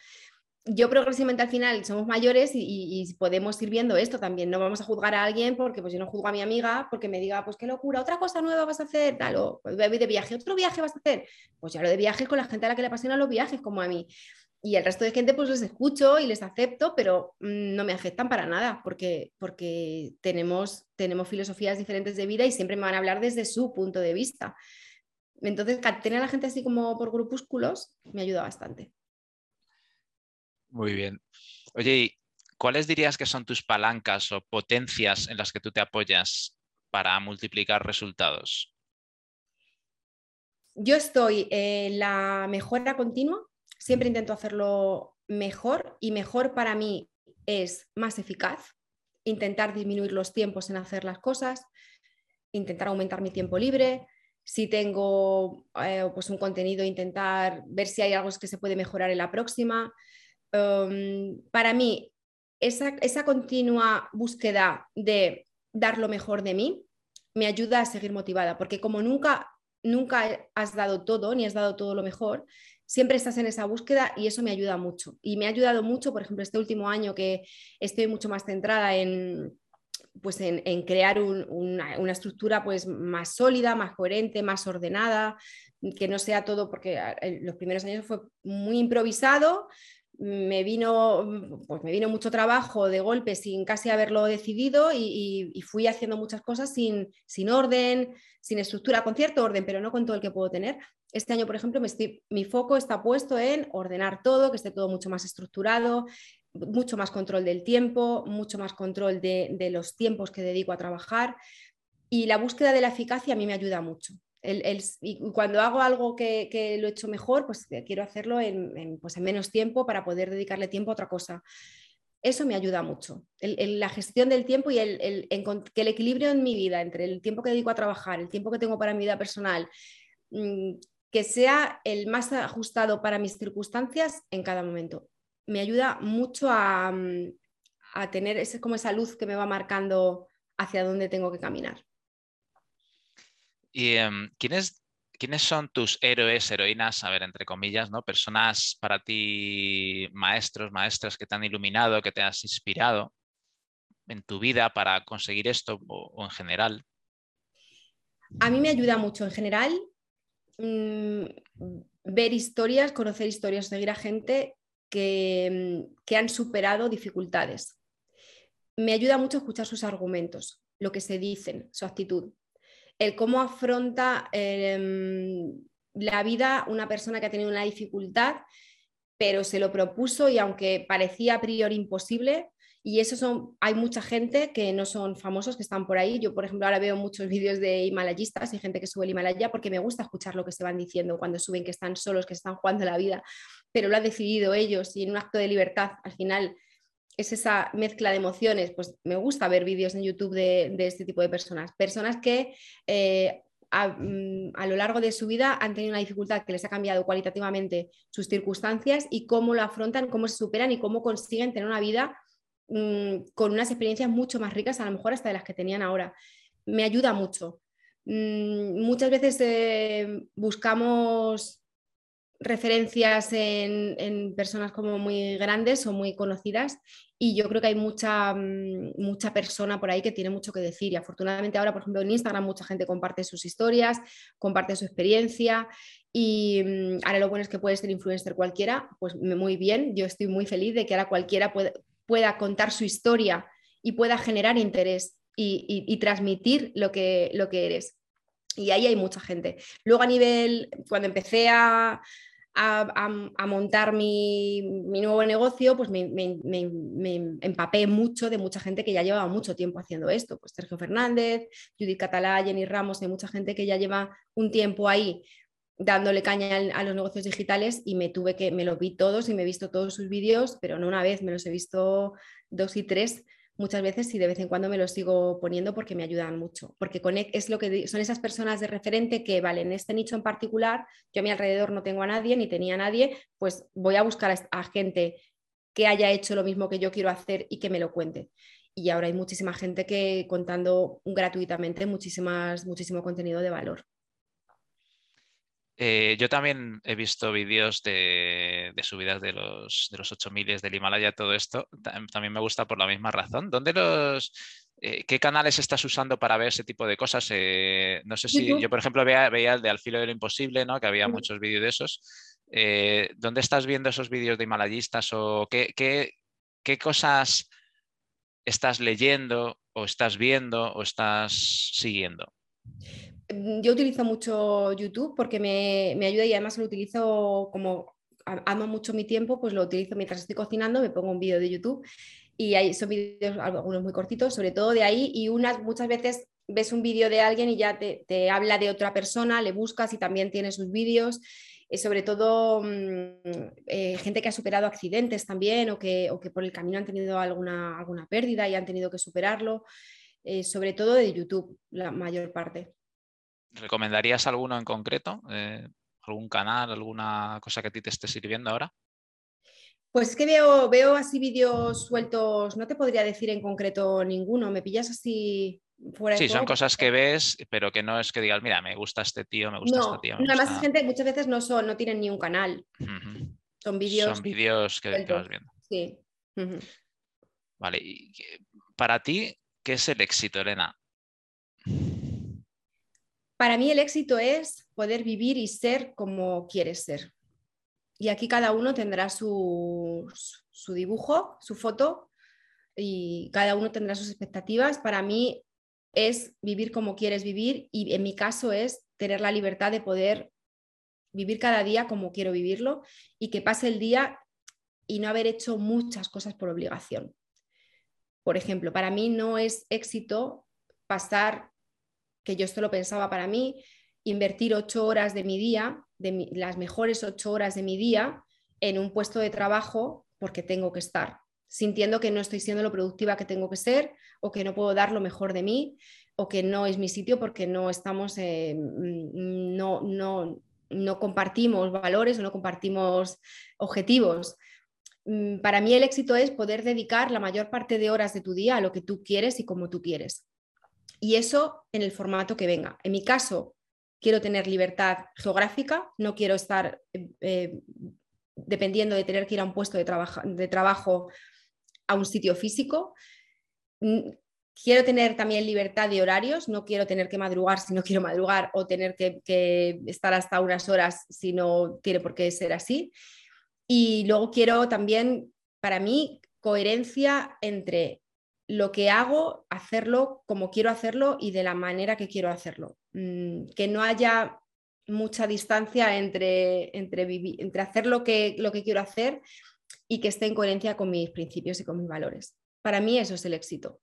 Yo progresivamente al final somos mayores y, podemos ir viendo esto también. No vamos a juzgar a alguien porque pues yo no juzgo a mi amiga porque me diga, pues qué locura, otra cosa nueva vas a hacer, tal, o pues, de viaje, otro viaje vas a hacer. Pues ya lo de viajes con la gente a la que le apasionan los viajes, como a mí y el resto de gente pues les escucho y les acepto, pero mm, no me afectan para nada porque, porque tenemos, tenemos filosofías diferentes de vida y siempre me van a hablar desde su punto de vista. Entonces, tener a la gente así como por grupúsculos me ayuda bastante. Muy bien. Oye, ¿cuáles dirías que son tus palancas o potencias en las que tú te apoyas para multiplicar resultados? Yo estoy en la mejora continua, siempre intento hacerlo mejor y mejor para mí es más eficaz, intentar disminuir los tiempos en hacer las cosas, intentar aumentar mi tiempo libre. Si tengo eh, pues un contenido, intentar ver si hay algo que se puede mejorar en la próxima. Um, para mí, esa, esa continua búsqueda de dar lo mejor de mí me ayuda a seguir motivada, porque como nunca, nunca has dado todo, ni has dado todo lo mejor, siempre estás en esa búsqueda y eso me ayuda mucho. Y me ha ayudado mucho, por ejemplo, este último año que estoy mucho más centrada en, pues en, crear una, estructura pues más sólida, más coherente, más ordenada, que no sea todo, porque los primeros años fue muy improvisado, me vino, pues me vino mucho trabajo de golpe sin casi haberlo decidido y, fui haciendo muchas cosas sin, sin, orden, sin estructura, con cierto orden, pero no con todo el que puedo tener. Este año, por ejemplo, mi foco está puesto en ordenar todo, que esté todo mucho más estructurado, mucho más control del tiempo, mucho más control de, los tiempos que dedico a trabajar. Y la búsqueda de la eficacia a mí me ayuda mucho y cuando hago algo que, lo he hecho mejor, pues eh, quiero hacerlo pues, en, menos tiempo para poder dedicarle tiempo a otra cosa. Eso me ayuda mucho. la gestión del tiempo y el, que el equilibrio en mi vida entre el tiempo que dedico a trabajar, el tiempo que tengo para mi vida personal, mm, que sea el más ajustado para mis circunstancias en cada momento. Me ayuda mucho a, mm, a tener ese, como esa luz que me va marcando hacia dónde tengo que caminar. ¿Y quién es ¿quiénes son tus héroes, heroínas, a ver, entre comillas, ¿no? Personas para ti, maestros, maestras que te han iluminado, que te has inspirado en tu vida para conseguir esto o, en general? A mí me ayuda mucho en general mm, ver historias, conocer historias, seguir a gente que, mm, que han superado dificultades. Me ayuda mucho escuchar sus argumentos, lo que se dicen, su actitud el cómo afronta em, la vida una persona que ha tenido una dificultad, pero se lo propuso y aunque parecía a priori imposible, y eso son, hay mucha gente que no son famosos, que están por ahí. Yo, por ejemplo, ahora veo muchos vídeos de himalayistas y gente que sube el Himalaya porque me gusta escuchar lo que se van diciendo cuando suben que están solos, que están jugando la vida, pero lo han decidido ellos y en un acto de libertad, al final es esa mezcla de emociones, pues me gusta ver vídeos en YouTube de, este tipo de personas. Personas que eh, mm, a, lo largo de su vida han tenido una dificultad que les ha cambiado cualitativamente sus circunstancias y cómo lo afrontan, cómo se superan y cómo consiguen tener una vida mm, con unas experiencias mucho más ricas, a lo mejor hasta de las que tenían ahora. Me ayuda mucho. Mm, muchas veces eh, buscamos referencias en, personas como muy grandes o muy conocidas y yo creo que hay mucha, mm, mucha persona por ahí que tiene mucho que decir y afortunadamente ahora, por ejemplo, en Instagram mucha gente comparte sus historias, comparte su experiencia y ahora lo bueno es que puede ser influencer cualquiera, pues muy bien, yo estoy muy feliz de que ahora cualquiera pueda, contar su historia y pueda generar interés y, transmitir lo que, lo que eres. Y ahí hay mucha gente. Luego a nivel, cuando empecé a, a, montar mi, nuevo negocio, pues me, empapé mucho de mucha gente que ya llevaba mucho tiempo haciendo esto. Pues Sergio Fernández, Judith Catalá, Jenny Ramos, hay mucha gente que ya lleva un tiempo ahí dándole caña a los negocios digitales y me tuve que, me los vi todos y me he visto todos sus vídeos, pero no una vez, me los he visto dos y tres muchas veces y de vez en cuando me los sigo poniendo porque me ayudan mucho, porque es lo que son esas personas de referente que, vale, en este nicho en particular, yo a mi alrededor no tengo a nadie ni tenía a nadie, pues voy a buscar a, gente que haya hecho lo mismo que yo quiero hacer y que me lo cuente. Y ahora hay muchísima gente que contando gratuitamente muchísimas, muchísimo contenido de valor. Eh, yo también he visto vídeos de, subidas de los, de los 8000 del Himalaya, todo esto. También me gusta por la misma razón. ¿Dónde los, eh, ¿Qué canales estás usando para ver ese tipo de cosas? Eh, no sé si yo, por ejemplo, veía, veía, el de Al filo de lo imposible, ¿no? que había muchos vídeos de esos. ¿Dónde estás viendo esos vídeos de himalayistas o qué, qué, qué cosas estás leyendo o estás viendo o estás siguiendo? Mm, yo utilizo mucho YouTube porque me, ayuda y además lo utilizo como amo mucho mi tiempo, pues lo utilizo mientras estoy cocinando, me pongo un vídeo de YouTube y hay, son vídeos, algunos muy cortitos, sobre todo de ahí, y unas muchas veces ves un vídeo de alguien y ya te, habla de otra persona, le buscas y también tiene sus vídeos, eh, sobre todo mm, eh, gente que ha superado accidentes también o que, o que, por el camino han tenido alguna, alguna pérdida y han tenido que superarlo, eh, sobre todo de YouTube, la mayor parte. ¿Recomendarías alguno en concreto? Eh, ¿Algún canal, alguna cosa que a ti te esté sirviendo ahora? Pues es que veo, veo así vídeos sueltos, no te podría decir en concreto ninguno, me pillas así fuera Sí, son cosas que ves, pero que no es que digas, mira, me gusta este tío, me gusta esta tía. Además, gente muchas veces no son, no tienen ni un canal. Son vídeos. Son vídeos que, vas viendo. Sí. Vale, y para ti, ¿qué es el éxito, Elena? Para mí el éxito es poder vivir y ser como quieres ser. Y aquí cada uno tendrá su, dibujo, su foto y cada uno tendrá sus expectativas. Para mí es vivir como quieres vivir y en mi caso es tener la libertad de poder vivir cada día como quiero vivirlo y que pase el día y no haber hecho muchas cosas por obligación. Por ejemplo, para mí no es éxito pasar que yo esto lo pensaba para mí, invertir ocho horas de mi día, de las mejores ocho horas de mi día, en un puesto de trabajo porque tengo que estar, sintiendo que no estoy siendo lo productiva que tengo que ser o que no puedo dar lo mejor de mí o que no es mi sitio porque no estamos, no, no, no compartimos valores o no compartimos objetivos. Mm, para mí el éxito es poder dedicar la mayor parte de horas de tu día a lo que tú quieres y como tú quieres. Y eso en el formato que venga. En mi caso, quiero tener libertad geográfica, no quiero estar eh, dependiendo de tener que ir a un puesto de, trabajo a un sitio físico. Quiero tener también libertad de horarios, no quiero tener que madrugar si no quiero madrugar o tener que, que estar hasta unas horas si no tiene por qué ser así. Y luego quiero también, para mí, coherencia entre lo que hago, hacerlo como quiero hacerlo y de la manera que quiero hacerlo. Mm, que no haya mucha distancia entre, entre, hacer lo que, lo que quiero hacer y que esté en coherencia con mis principios y con mis valores. Para mí eso es el éxito.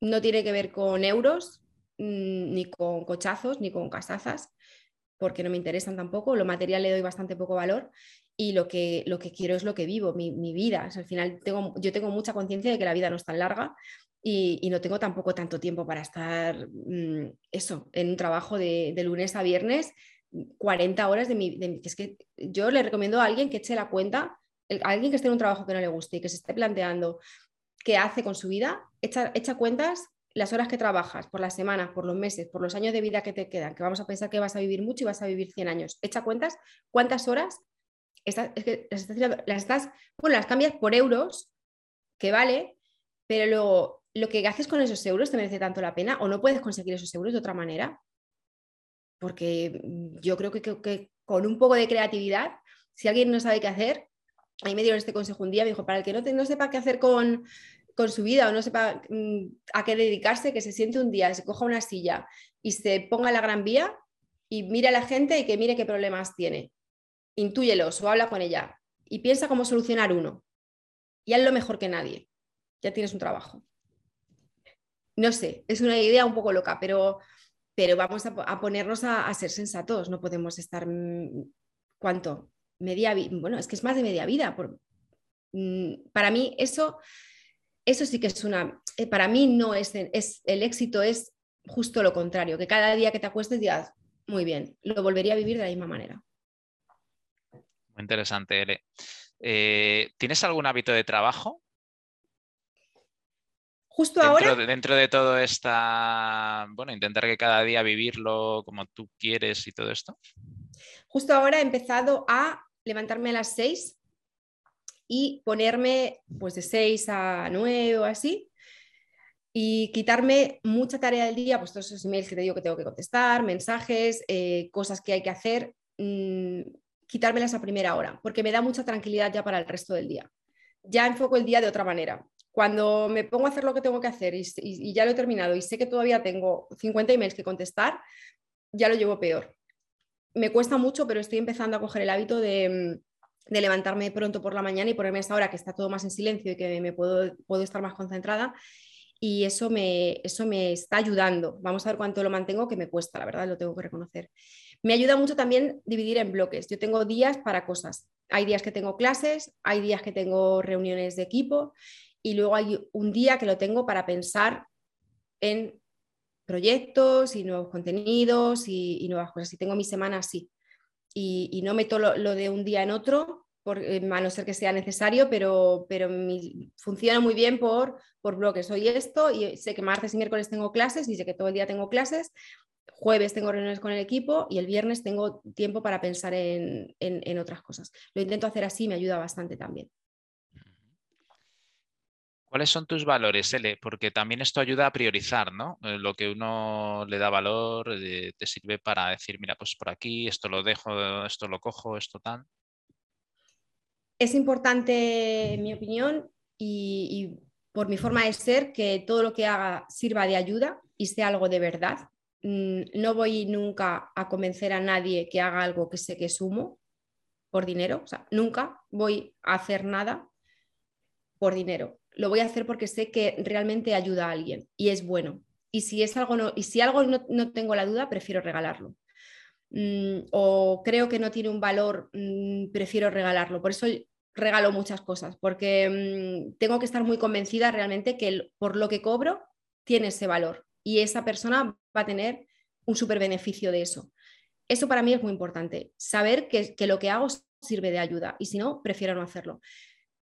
No tiene que ver con euros, mm, ni con cochazos, ni con casazas, porque no me interesan tampoco. Lo material le doy bastante poco valor y lo que, lo que quiero es lo que vivo, mi, vida. al final tengo, yo tengo mucha conciencia de que la vida no es tan larga y, no tengo tampoco tanto tiempo para estar mm, eso, en un trabajo de, lunes a viernes, 40 horas de mi... De, es que yo le recomiendo a alguien que eche la cuenta, a alguien que esté en un trabajo que no le guste y que se esté planteando qué hace con su vida, echa, echa cuentas las horas que trabajas, por las semanas, por los meses, por los años de vida que te quedan, que vamos a pensar que vas a vivir mucho y vas a vivir 100 años. Echa cuentas cuántas horas las bueno, las cambias por euros, que vale, pero luego lo que haces con esos euros te merece tanto la pena o no puedes conseguir esos euros de otra manera. Porque yo creo que, con un poco de creatividad, si alguien no sabe qué hacer, a mí me dieron este consejo un día, me dijo, para el que no, no sepa qué hacer con, con su vida o no sepa mm, a qué dedicarse, que se siente un día, se coja una silla y se ponga la gran vía y mire a la gente y que mire qué problemas tiene intúyelos o habla con ella y piensa cómo solucionar uno. Y haz lo mejor que nadie. Ya tienes un trabajo. No sé, es una idea un poco loca, pero, pero vamos a, ponernos a, ser sensatos. No podemos estar, mm, ¿cuánto? Media Bueno, es que es más de media vida. Por, mm, para mí eso, eso sí que es una, eh, para mí no es, es, el éxito es justo lo contrario, que cada día que te acuestes digas, muy bien, lo volvería a vivir de la misma manera. Muy interesante, Ele. Eh, ¿Tienes algún hábito de trabajo? Justo ahora. dentro de todo esta. Bueno, intentar que cada día vivirlo como tú quieres y todo esto. Justo ahora he empezado a levantarme a las 6 y ponerme pues de 6 a 9 o así y quitarme mucha tarea del día, pues todos esos emails que te digo que tengo que contestar, mensajes, eh, cosas que hay que hacer, mm, quitármelas a primera hora, porque me da mucha tranquilidad ya para el resto del día. Ya enfoco el día de otra manera. Cuando me pongo a hacer lo que tengo que hacer y, ya lo he terminado y sé que todavía tengo 50 emails que contestar, ya lo llevo peor. Me cuesta mucho, pero estoy empezando a coger el hábito de, levantarme pronto por la mañana y ponerme a esta hora que está todo más en silencio y que me puedo, puedo estar más concentrada y eso me, eso me está ayudando. Vamos a ver cuánto lo mantengo, que me cuesta, la verdad, lo tengo que reconocer. Me ayuda mucho también dividir en bloques. Yo tengo días para cosas. Hay días que tengo clases, hay días que tengo reuniones de equipo y luego hay un día que lo tengo para pensar en proyectos y nuevos contenidos y, nuevas cosas. Y tengo mi semana así. Y, no meto lo de un día en otro por, eh, a no ser que sea necesario, pero, pero funciona muy bien por, por bloques. Hoy esto y sé que martes y miércoles tengo clases y sé que todo el día tengo clases, jueves tengo reuniones con el equipo y el viernes tengo tiempo para pensar en, en, otras cosas. Lo intento hacer así, me ayuda bastante también. ¿Cuáles son tus valores, L? Porque también esto ayuda a priorizar, ¿no? Eh, lo que uno le da valor eh, te sirve para decir, mira, pues por aquí, esto lo dejo, esto lo cojo, esto tan. Es importante, en mi opinión, y, por mi forma de ser, que todo lo que haga sirva de ayuda y sea algo de verdad. Mm, no voy nunca a convencer a nadie que haga algo que sé que sumo por dinero. Nunca voy a hacer nada por dinero. Lo voy a hacer porque sé que realmente ayuda a alguien y es bueno. Y si es algo no, y si algo no, no tengo la duda, prefiero regalarlo. Mm, o creo que no tiene un valor, mm, prefiero regalarlo. Por eso regalo muchas cosas, porque tengo que estar muy convencida realmente que por lo que cobro tiene ese valor y esa persona va a tener un súper beneficio de eso. Eso para mí es muy importante, saber que, lo que hago sirve de ayuda y si no, prefiero no hacerlo.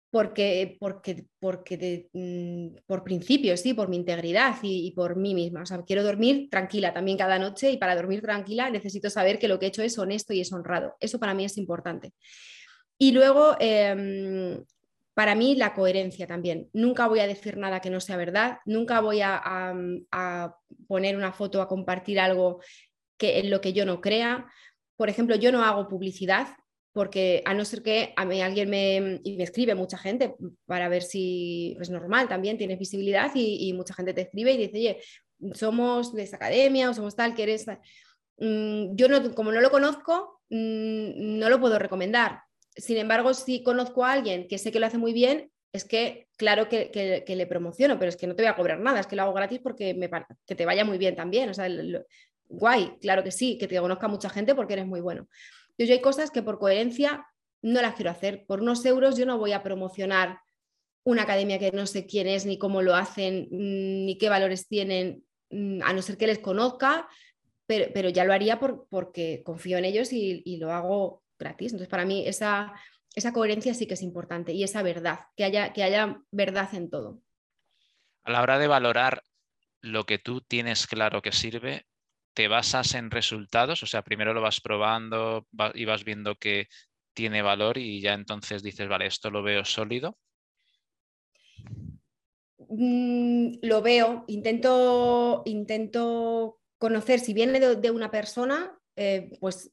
porque, porque, porque mm, por principio, sí, por mi integridad y, por mí misma. O sea, quiero dormir tranquila también cada noche y para dormir tranquila necesito saber que lo que he hecho es honesto y es honrado. Eso para mí es importante. Y luego, em, para mí, la coherencia también. Nunca voy a decir nada que no sea verdad, nunca voy a, poner una foto, a compartir algo que, en lo que yo no crea. Por ejemplo, yo no hago publicidad, porque a no ser que a mí alguien me, y me escribe mucha gente para ver si es normal también, tienes visibilidad y, mucha gente te escribe y dice, oye, somos de esta academia o somos tal, que eres... Mm, yo no, como no lo conozco, mm, no lo puedo recomendar. Sin embargo, si conozco a alguien que sé que lo hace muy bien, es que claro que, le promociono, pero es que no te voy a cobrar nada, es que lo hago gratis porque me, que te vaya muy bien también. O sea, guay, claro que sí, que te conozca mucha gente porque eres muy bueno. Yo, hay cosas que por coherencia no las quiero hacer. Por unos euros yo no voy a promocionar una academia que no sé quién es, ni cómo lo hacen, mm, ni qué valores tienen, mm, a no ser que les conozca, pero, ya lo haría porque confío en ellos y, lo hago gratis. Entonces, para mí esa, esa coherencia sí que es importante y esa verdad, que haya, que haya verdad en todo. A la hora de valorar lo que tú tienes claro que sirve, te basas en resultados, o sea, primero lo vas probando y vas viendo que tiene valor y ya entonces dices, vale, esto lo veo sólido. Mm, lo veo, intento, intento conocer, si viene de, una persona, eh, pues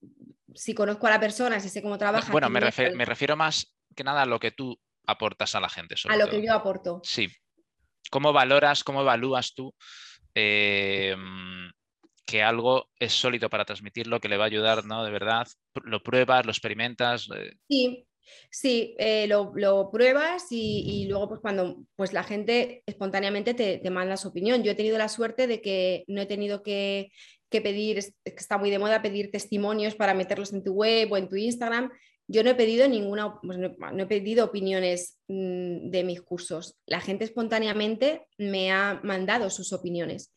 si conozco a la persona, si sé cómo trabaja. Bueno, me, refiero más que nada a lo que tú aportas a la gente. a lo que yo aporto. Sí. ¿Cómo valoras, cómo evalúas tú eh, que algo es sólido para transmitirlo, que le va a ayudar, ¿no? De verdad, lo pruebas, lo experimentas. Eh. Sí, sí, eh, lo, pruebas y, luego pues cuando pues la gente espontáneamente te, manda su opinión. Yo he tenido la suerte de que no he tenido que, pedir, que está muy de moda pedir testimonios para meterlos en tu web o en tu Instagram. Yo no he pedido ninguna, pues no, he pedido opiniones mm, de mis cursos. La gente espontáneamente me ha mandado sus opiniones.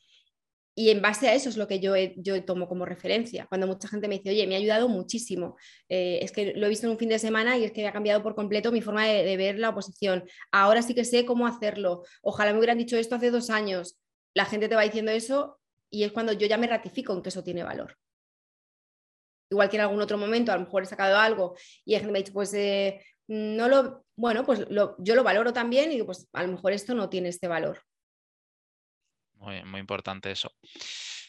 Y en base a eso es lo que yo, yo tomo como referencia. Cuando mucha gente me dice, oye, me ha ayudado muchísimo, eh, es que lo he visto en un fin de semana y es que ha cambiado por completo mi forma de, ver la oposición. Ahora sí que sé cómo hacerlo. Ojalá me hubieran dicho esto hace dos años. La gente te va diciendo eso y es cuando yo ya me ratifico en que eso tiene valor. Igual que en algún otro momento, a lo mejor he sacado algo y hay gente me ha dicho, pues eh, no lo, bueno, pues yo lo valoro también y digo, pues a lo mejor esto no tiene este valor. Muy, importante eso.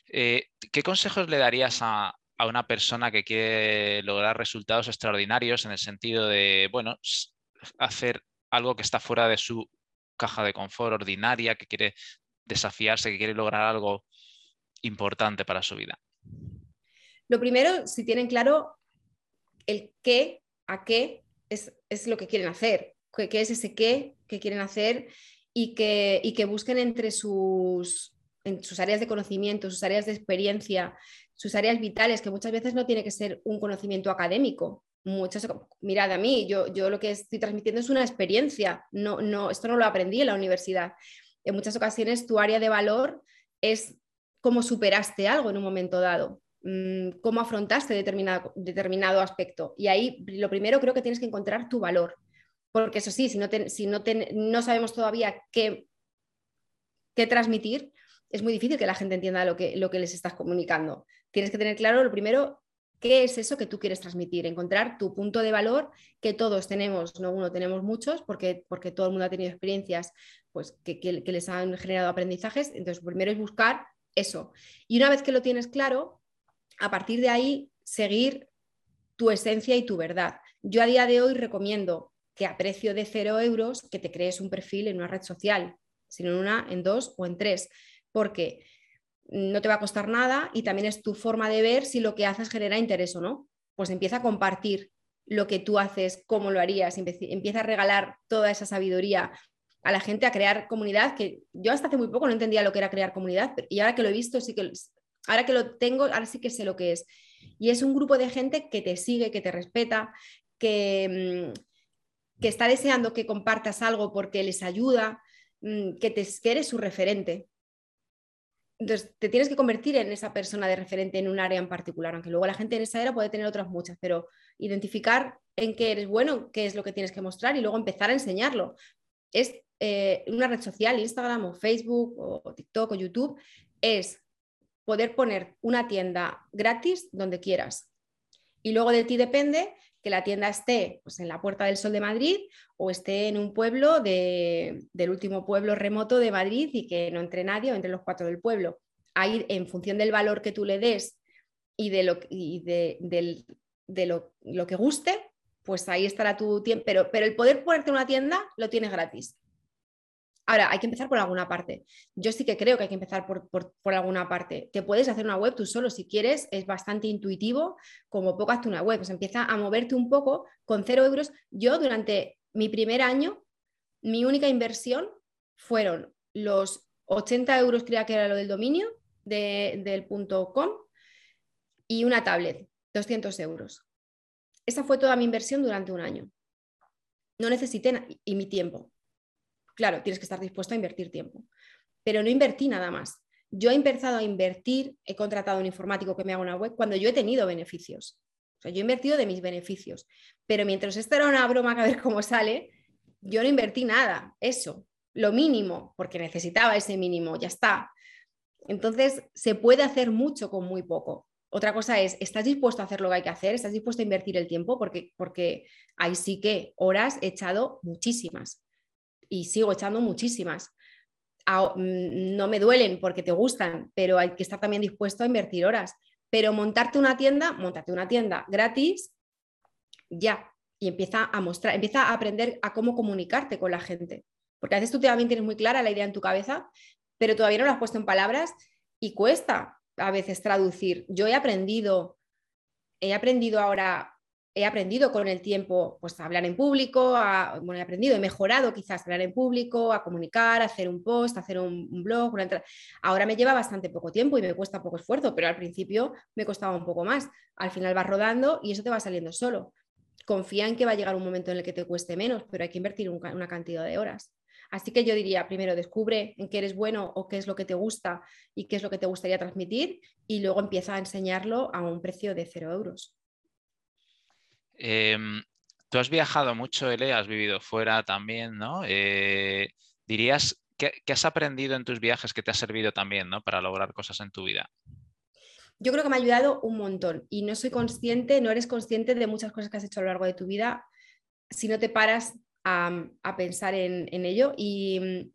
Eh, ¿Qué consejos le darías a, una persona que quiere lograr resultados extraordinarios en el sentido de, bueno, hacer algo que está fuera de su caja de confort ordinaria, que quiere desafiarse, que quiere lograr algo importante para su vida? Lo primero, si tienen claro el qué, a qué es, lo que quieren hacer, qué, qué es ese qué que quieren hacer y que, y que busquen entre sus, en sus áreas de conocimiento, sus áreas de experiencia, sus áreas vitales, que muchas veces no tiene que ser un conocimiento académico. Muchas, mirad a mí, yo, yo lo que estoy transmitiendo es una experiencia, no, no, esto no lo aprendí en la universidad. En muchas ocasiones tu área de valor es cómo superaste algo en un momento dado, mm, cómo afrontaste determinado, determinado aspecto. Y ahí lo primero creo que tienes que encontrar tu valor porque eso sí, si no, si no, no sabemos todavía qué, qué, transmitir, es muy difícil que la gente entienda lo que, lo que les estás comunicando. Tienes que tener claro, lo primero, qué es eso que tú quieres transmitir, encontrar tu punto de valor que todos tenemos, no uno, tenemos muchos, porque, porque todo el mundo ha tenido experiencias pues, que, que, les han generado aprendizajes. Entonces, primero es buscar eso. Y una vez que lo tienes claro, a partir de ahí, seguir tu esencia y tu verdad. Yo a día de hoy recomiendo que a precio de cero euros que te crees un perfil en una red social, sino en una, en dos o en tres, porque no te va a costar nada y también es tu forma de ver si lo que haces genera interés o no. Pues empieza a compartir lo que tú haces, cómo lo harías, empieza a regalar toda esa sabiduría a la gente, a crear comunidad, que yo hasta hace muy poco no entendía lo que era crear comunidad, y ahora que lo he visto, sí que, ahora que lo tengo, ahora sí que sé lo que es. Y es un grupo de gente que te sigue, que te respeta, que, mm, que está deseando que compartas algo porque les ayuda, mm, que, te, eres su referente. Entonces, te tienes que convertir en esa persona de referente en un área en particular, aunque luego la gente en esa era puede tener otras muchas, pero identificar en qué eres bueno, qué es lo que tienes que mostrar y luego empezar a enseñarlo. Es eh, una red social, Instagram o Facebook o TikTok o YouTube, es poder poner una tienda gratis donde quieras. Y luego de ti depende que la tienda esté pues, en la Puerta del Sol de Madrid o esté en un pueblo del último pueblo remoto de Madrid y que no entre nadie o entre los cuatro del pueblo. Ahí, en función del valor que tú le des y de lo, de, lo, que guste, pues ahí estará tu tiempo. Pero, pero el poder ponerte una tienda lo tienes gratis. Ahora, hay que empezar por alguna parte. Yo sí que creo que hay que empezar por, alguna parte. Te puedes hacer una web tú solo si quieres, es bastante intuitivo, como poco hazte una web, pues empieza a moverte un poco con cero euros. Yo durante mi primer año, mi única inversión fueron los 80 euros, creía que era lo del dominio del punto com, y una tablet, 200 euros. Esa fue toda mi inversión durante un año. No necesité y mi tiempo. Claro, tienes que estar dispuesto a invertir tiempo, pero no invertí nada más. Yo he empezado a invertir, he contratado a un informático que me haga una web cuando yo he tenido beneficios. O sea, yo he invertido de mis beneficios, pero mientras esto era una broma a ver cómo sale, yo no invertí nada, eso, lo mínimo, porque necesitaba ese mínimo, ya está. Entonces, se puede hacer mucho con muy poco. Otra cosa es, ¿estás dispuesto a hacer lo que hay que hacer? ¿Estás dispuesto a invertir el tiempo? Porque, porque ahí sí que horas he echado muchísimas y sigo echando muchísimas. Mm, no me duelen porque te gustan, pero hay que estar también dispuesto a invertir horas. Pero montarte una tienda, montarte una tienda gratis, ya, y empieza a mostrar, empieza a aprender a cómo comunicarte con la gente. Porque a veces tú también tienes muy clara la idea en tu cabeza, pero todavía no la has puesto en palabras y cuesta a veces traducir. Yo he aprendido, he aprendido ahora he aprendido con el tiempo pues, a hablar en público, bueno, he aprendido, he mejorado quizás a hablar en público, a comunicar, a hacer un post, a hacer un, blog. Ahora me lleva bastante poco tiempo y me cuesta poco esfuerzo, pero al principio me costaba un poco más. Al final vas rodando y eso te va saliendo solo. Confía en que va a llegar un momento en el que te cueste menos, pero hay que invertir una cantidad de horas. Así que yo diría, primero descubre en qué eres bueno o qué es lo que te gusta y qué es lo que te gustaría transmitir y luego empieza a enseñarlo a un precio de cero euros. Em, tú has viajado mucho, Ele, has vivido fuera también, ¿no? Eh, ¿Dirías que, has aprendido en tus viajes que te ha servido también, ¿no? Para lograr cosas en tu vida. Yo creo que me ha ayudado un montón y no soy consciente, no eres consciente de muchas cosas que has hecho a lo largo de tu vida si no te paras a, pensar en, ello. Y mm,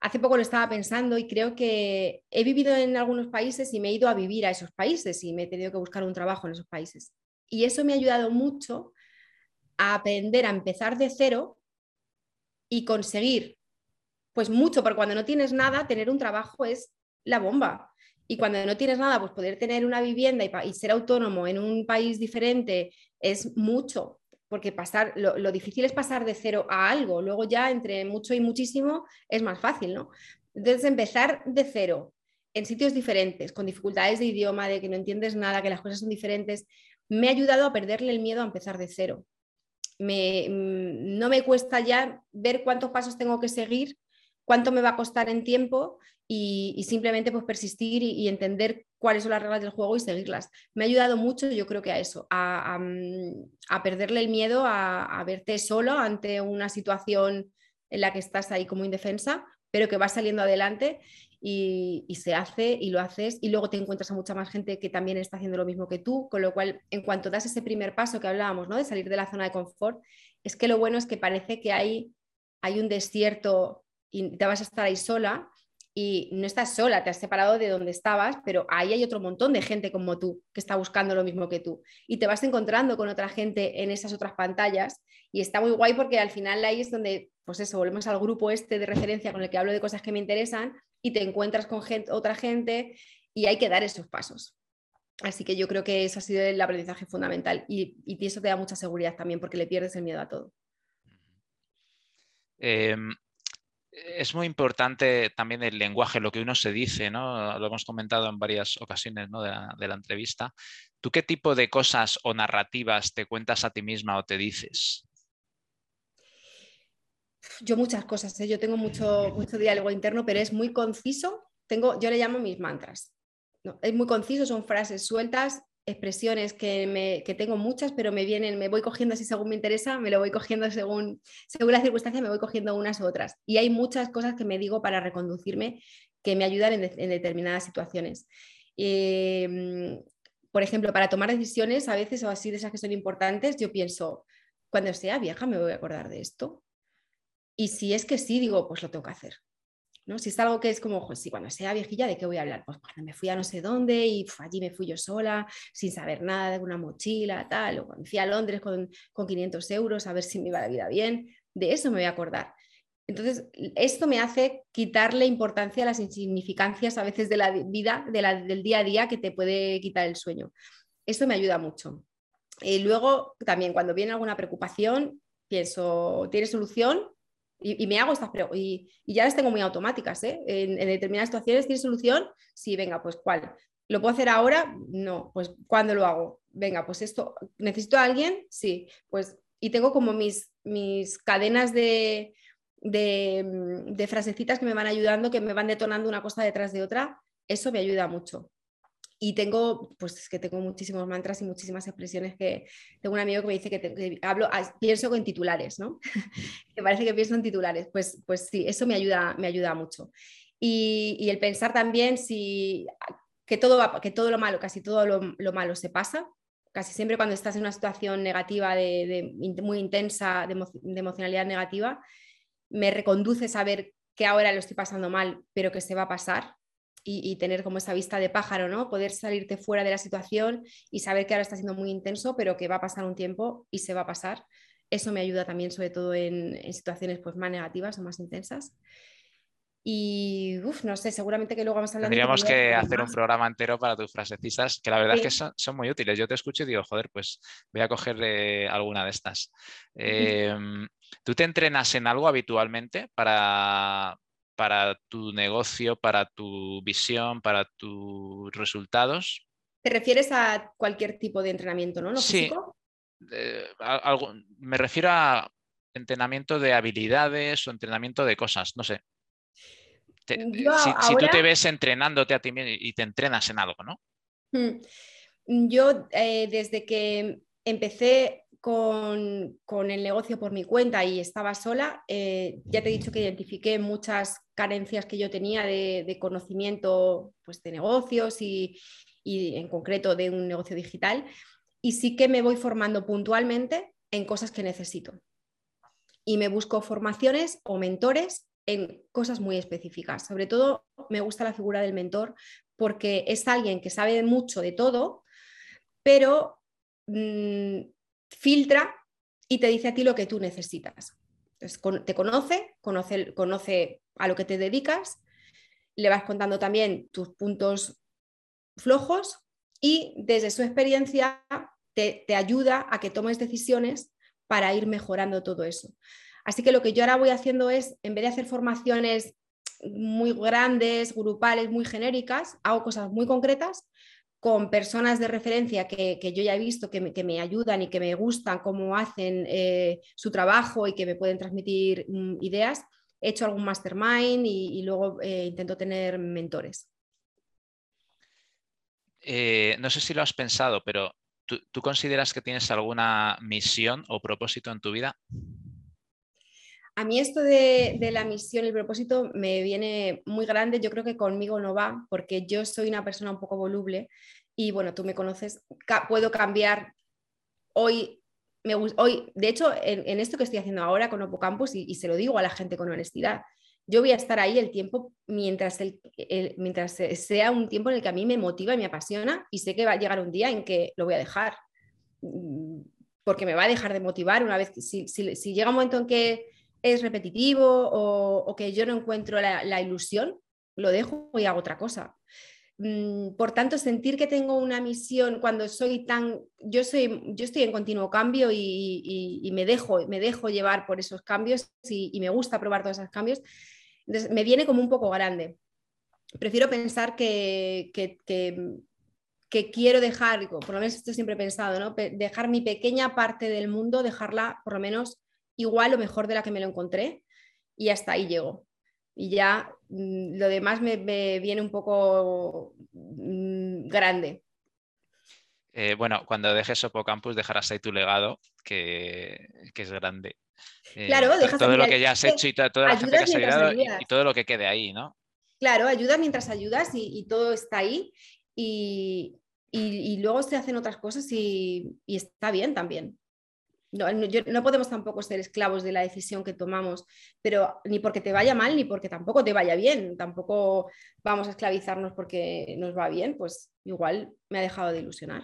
hace poco lo estaba pensando y creo que he vivido en algunos países y me he ido a vivir a esos países y me he tenido que buscar un trabajo en esos países. Y eso me ha ayudado mucho a aprender a empezar de cero y conseguir, pues mucho, porque cuando no tienes nada, tener un trabajo es la bomba. Y cuando no tienes nada, pues poder tener una vivienda y, ser autónomo en un país diferente es mucho, porque pasar, lo, difícil es pasar de cero a algo, luego ya entre mucho y muchísimo es más fácil, ¿no? Entonces empezar de cero en sitios diferentes, con dificultades de idioma, de que no entiendes nada, que las cosas son diferentes, me ha ayudado a perderle el miedo a empezar de cero. Mm, no me cuesta ya ver cuántos pasos tengo que seguir, cuánto me va a costar en tiempo y, simplemente pues persistir y, entender cuáles son las reglas del juego y seguirlas. Me ha ayudado mucho, yo creo que a eso, a, mm, perderle el miedo a, verte solo ante una situación en la que estás ahí como indefensa, pero que vas saliendo adelante y, se hace y lo haces y luego te encuentras a mucha más gente que también está haciendo lo mismo que tú, con lo cual en cuanto das ese primer paso que hablábamos, ¿no? de salir de la zona de confort, es que lo bueno es que parece que hay, hay un desierto y te vas a estar ahí sola y no estás sola, te has separado de donde estabas, pero ahí hay otro montón de gente como tú que está buscando lo mismo que tú. Y te vas encontrando con otra gente en esas otras pantallas y está muy guay porque al final ahí es donde, pues eso, volvemos al grupo este de referencia con el que hablo de cosas que me interesan y te encuentras con otra gente y hay que dar esos pasos. Así que yo creo que eso ha sido el aprendizaje fundamental y, y eso te da mucha seguridad también porque le pierdes el miedo a todo. Em, es muy importante también el lenguaje, lo que uno se dice, ¿no? Lo hemos comentado en varias ocasiones de, la, entrevista. ¿Tú qué tipo de cosas o narrativas te cuentas a ti misma o te dices? Yo muchas cosas, ¿eh? yo tengo mucho, mucho diálogo interno, pero es muy conciso, tengo, yo le llamo mis mantras. Es muy conciso, son frases sueltas, expresiones que, me, que tengo muchas, pero me vienen, me voy cogiendo así según me interesa, me lo voy cogiendo según, según la circunstancia, me voy cogiendo unas u otras. Y hay muchas cosas que me digo para reconducirme que me ayudan en, determinadas situaciones. Em, por ejemplo, para tomar decisiones, a veces o así de esas que son importantes, yo pienso, cuando sea vieja me voy a acordar de esto. Y si es que sí, digo, pues lo tengo que hacer. ¿No? Si es algo que es como, pues sí, cuando sea viejilla, ¿de qué voy a hablar? Pues cuando me fui a no sé dónde y allí me fui yo sola, sin saber nada de una mochila, tal, o cuando fui a Londres con, con 500 euros a ver si me iba la vida bien, de eso me voy a acordar. Entonces, esto me hace quitarle importancia a las insignificancias a veces de la vida, del día a día que te puede quitar el sueño. Esto me ayuda mucho. Y luego, también cuando viene alguna preocupación, pienso, ¿tiene solución? Y, me hago estas preguntas. Y, ya las tengo muy automáticas. ¿eh? En, determinadas situaciones, ¿tiene solución? Sí, venga, pues ¿cuál? ¿Lo puedo hacer ahora? No, pues ¿cuándo lo hago? Venga, pues esto, ¿necesito a alguien? Sí, pues y tengo como mis, mis cadenas de, Mm, de, frasecitas que me van ayudando, que me van detonando una cosa detrás de otra, eso me ayuda mucho. Y tengo, pues es que tengo muchísimos mantras y muchísimas expresiones que tengo un amigo que me dice que, hablo, ah, pienso en titulares, ¿no? que parece que pienso en titulares. Pues, pues sí, eso me ayuda, me ayuda mucho. Y, el pensar también si que todo, va, que todo lo malo, casi todo lo, malo se pasa, casi siempre cuando estás en una situación negativa, de, muy intensa, de, emocionalidad negativa, me reconduce saber que ahora lo estoy pasando mal, pero que se va a pasar y, tener como esa vista de pájaro, ¿no? Poder salirte fuera de la situación y saber que ahora está siendo muy intenso, pero que va a pasar un tiempo y se va a pasar. Eso me ayuda también, sobre todo en, situaciones pues, más negativas o más intensas. Y no sé, seguramente que luego vamos a hablar. Tendríamos que hacer un programa entero para tus frasecitas, que la verdad es que son, son, muy útiles. Yo te escucho y digo, joder, pues voy a coger eh, alguna de estas. ¿Tú te entrenas en algo habitualmente para, para tu negocio, para tu visión, para tus resultados? ¿Te refieres a cualquier tipo de entrenamiento, no? sí. algo, me refiero a entrenamiento de habilidades o entrenamiento de cosas, no sé. si, tú te ves entrenándote a ti mismo y te entrenas en algo, ¿no? Hmm. Yo eh, desde que empecé con, el negocio por mi cuenta y estaba sola, eh, ya te he dicho que identifiqué muchas carencias que yo tenía de, conocimiento pues, de negocios y, en concreto de un negocio digital. Y sí que me voy formando puntualmente en cosas que necesito. Y me busco formaciones o mentores en cosas muy específicas. Sobre todo me gusta la figura del mentor porque es alguien que sabe mucho de todo, pero mm, filtra y te dice a ti lo que tú necesitas. te conoce, conoce, conoce a lo que te dedicas, le vas contando también tus puntos flojos y desde su experiencia te, te, ayuda a que tomes decisiones para ir mejorando todo eso. Así que lo que yo ahora voy haciendo es, en vez de hacer formaciones muy grandes, grupales, muy genéricas, hago cosas muy concretas con personas de referencia que, yo ya he visto que me, ayudan y que me gustan cómo hacen eh, su trabajo y que me pueden transmitir mm, ideas. He hecho algún mastermind y, luego eh, intento tener mentores. Eh, no sé si lo has pensado, pero ¿tú, consideras que tienes alguna misión o propósito en tu vida? A mí esto de, la misión el propósito me viene muy grande, yo creo que conmigo no va, porque yo soy una persona un poco voluble y bueno, tú me conoces, puedo cambiar. Hoy, hoy de hecho, en, esto que estoy haciendo ahora con Opocampus, y, y se lo digo a la gente con honestidad, yo voy a estar ahí el tiempo mientras, el, mientras sea un tiempo en el que a mí me motiva y me apasiona y sé que va a llegar un día en que lo voy a dejar, mm, porque me va a dejar de motivar una vez que si, si llega un momento en que es repetitivo o, que yo no encuentro la, ilusión, lo dejo y hago otra cosa. Mm, por tanto, sentir que tengo una misión cuando soy tan, yo, soy, yo estoy en continuo cambio y, me, dejo, me dejo llevar por esos cambios y, me gusta probar todos esos cambios, me viene como un poco grande. Prefiero pensar que, que, que quiero dejar, por lo menos esto siempre he pensado, ¿no? dejar mi pequeña parte del mundo, dejarla por lo menos igual o mejor de la que me lo encontré y hasta ahí llego. y ya mm, lo demás me, viene un poco mm, grande. Eh, bueno, cuando dejes Sopocampus dejarás ahí tu legado, que, es grande. Eh, claro, dejas todo lo que ya has hecho y toda la gente que has ayudado y, todo lo que quede ahí, ¿no? Claro, ayudas mientras ayudas y, todo está ahí y, luego se hacen otras cosas y, está bien también. No, no, podemos tampoco ser esclavos de la decisión que tomamos, pero ni porque te vaya mal ni porque tampoco te vaya bien. Tampoco vamos a esclavizarnos porque nos va bien, pues igual me ha dejado de ilusionar.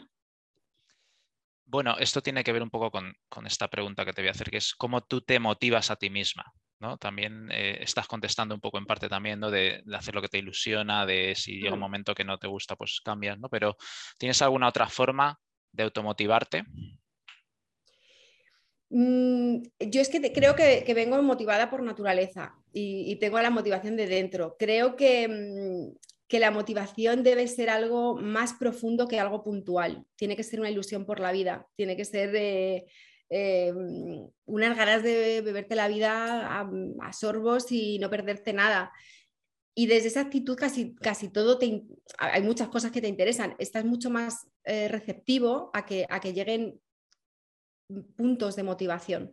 Bueno, esto tiene que ver un poco con, esta pregunta que te voy a hacer, que es cómo tú te motivas a ti misma. ¿no? También eh, estás contestando un poco en parte también ¿no? de, hacer lo que te ilusiona, de si llega un momento que no te gusta, pues cambias, ¿no? Pero ¿tienes alguna otra forma de automotivarte? Mm, yo es que creo que, vengo motivada por naturaleza y, tengo la motivación de dentro. Creo que, mm, que la motivación debe ser algo más profundo que algo puntual. Tiene que ser una ilusión por la vida, tiene que ser eh, unas ganas de beberte la vida a, sorbos y no perderte nada. Y desde esa actitud casi, casi todo hay muchas cosas que te interesan. Estás mucho más eh, receptivo a que, a que lleguen puntos de motivación.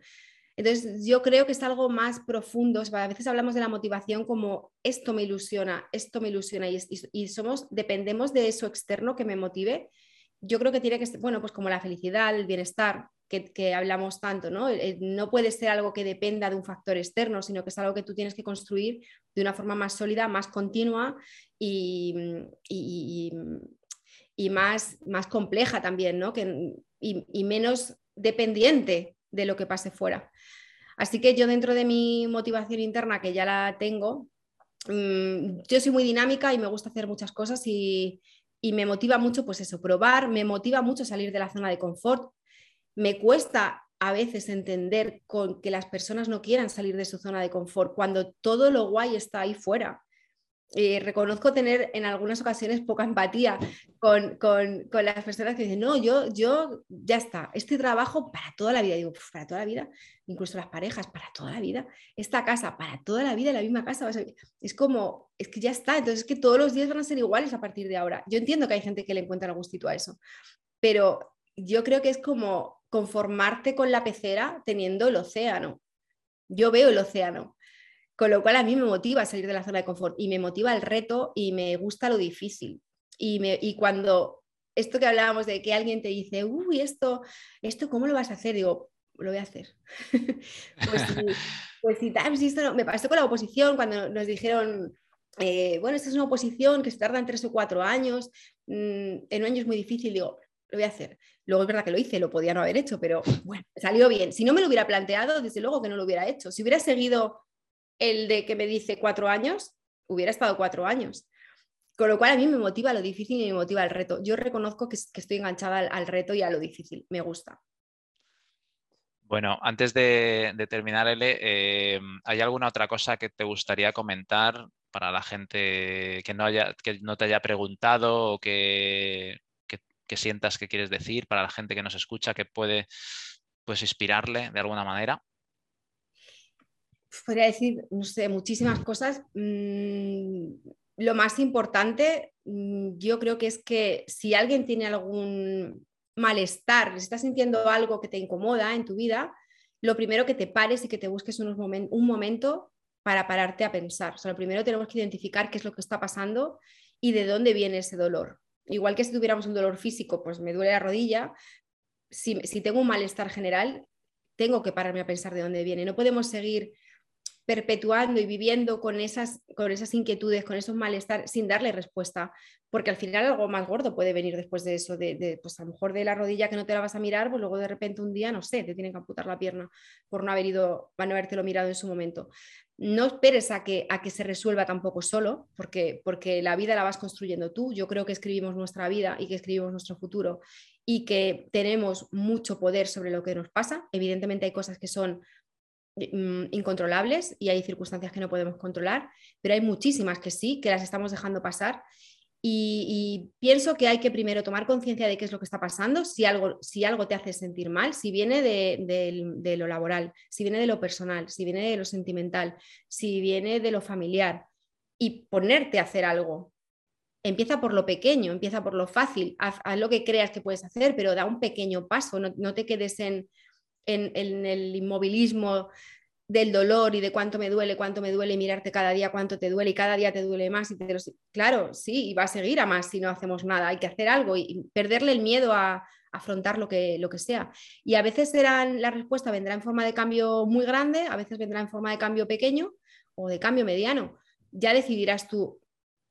Entonces, yo creo que es algo más profundo. A veces hablamos de la motivación como esto me ilusiona, esto me ilusiona y, somos, dependemos de eso externo que me motive. Yo creo que tiene que ser, bueno, pues como la felicidad, el bienestar, que, hablamos tanto, ¿no? No puede ser algo que dependa de un factor externo, sino que es algo que tú tienes que construir de una forma más sólida, más continua y, y, más, más compleja también, ¿no? Que, y menos dependiente de lo que pase fuera. Así que yo dentro de mi motivación interna, que ya la tengo, mm, yo soy muy dinámica y me gusta hacer muchas cosas y, me motiva mucho, pues eso, probar, me motiva mucho salir de la zona de confort. Me cuesta a veces entender con que las personas no quieran salir de su zona de confort cuando todo lo guay está ahí fuera. Eh, reconozco tener en algunas ocasiones poca empatía con, las personas que dicen, no, yo, yo ya está, este trabajo para toda la vida, digo, para toda la vida, incluso las parejas, para toda la vida, esta casa, para toda la vida, la misma casa, es como, es que ya está, entonces es que todos los días van a ser iguales a partir de ahora. Yo entiendo que hay gente que le encuentra el gustito a eso, pero yo creo que es como conformarte con la pecera teniendo el océano. Yo veo el océano con lo cual a mí me motiva salir de la zona de confort y me motiva el reto y me gusta lo difícil. Y, me, y cuando esto que hablábamos de que alguien te dice, uy, esto, esto, ¿cómo lo vas a hacer? Digo, lo voy a hacer. pues, si, pues esto no, me pasó con la oposición cuando nos dijeron, eh, bueno, esta es una oposición que se tarda en tres o cuatro años, mm, en un año es muy difícil, digo, lo voy a hacer. Luego es verdad que lo hice, lo podía no haber hecho, pero bueno, salió bien. Si no me lo hubiera planteado, desde luego que no lo hubiera hecho. Si hubiera seguido el de que me dice cuatro años, hubiera estado cuatro años. Con lo cual a mí me motiva lo difícil y me motiva el reto. Yo reconozco que, estoy enganchada al, reto y a lo difícil. Me gusta. Bueno, antes de, terminar, L, eh, ¿hay alguna otra cosa que te gustaría comentar para la gente que no, haya, que no te haya preguntado o que, que, sientas que quieres decir, para la gente que nos escucha, que puede pues, inspirarle de alguna manera? Podría decir, no sé, muchísimas cosas. Mm, lo más importante, mm, yo creo que es que si alguien tiene algún malestar, si estás sintiendo algo que te incomoda en tu vida, lo primero que te pares y que te busques unos un momento para pararte a pensar. O sea, lo primero tenemos que identificar qué es lo que está pasando y de dónde viene ese dolor. Igual que si tuviéramos un dolor físico, pues me duele la rodilla, si, si tengo un malestar general, tengo que pararme a pensar de dónde viene. No podemos seguir perpetuando y viviendo con esas, con esas inquietudes, con esos malestar, sin darle respuesta, porque al final algo más gordo puede venir después de eso, de, pues a lo mejor de la rodilla que no te la vas a mirar, pues luego de repente un día, no sé, te tienen que amputar la pierna por no haber ido, no habértelo mirado en su momento. No esperes a que, a que se resuelva tampoco solo, porque, porque la vida la vas construyendo tú. Yo creo que escribimos nuestra vida y que escribimos nuestro futuro y que tenemos mucho poder sobre lo que nos pasa. Evidentemente hay cosas que son incontrolables y hay circunstancias que no podemos controlar, pero hay muchísimas que sí, que las estamos dejando pasar Y, pienso que hay que primero tomar conciencia de qué es lo que está pasando, si algo, si algo te hace sentir mal, si viene de, lo laboral, si viene de lo personal, si viene de lo sentimental, si viene de lo familiar, y ponerte a hacer algo. Empieza por lo pequeño, empieza por lo fácil, haz, lo que creas que puedes hacer, pero da un pequeño paso, no, te quedes en, en el inmovilismo del dolor y de cuánto me duele, cuánto me duele, mirarte cada día cuánto te duele y cada día te duele más. Y Claro, sí, y va a seguir a más si no hacemos nada. Hay que hacer algo y perderle el miedo a, afrontar lo que, lo que sea. Y a veces la respuesta vendrá en forma de cambio muy grande, a veces vendrá en forma de cambio pequeño o de cambio mediano. Ya decidirás tú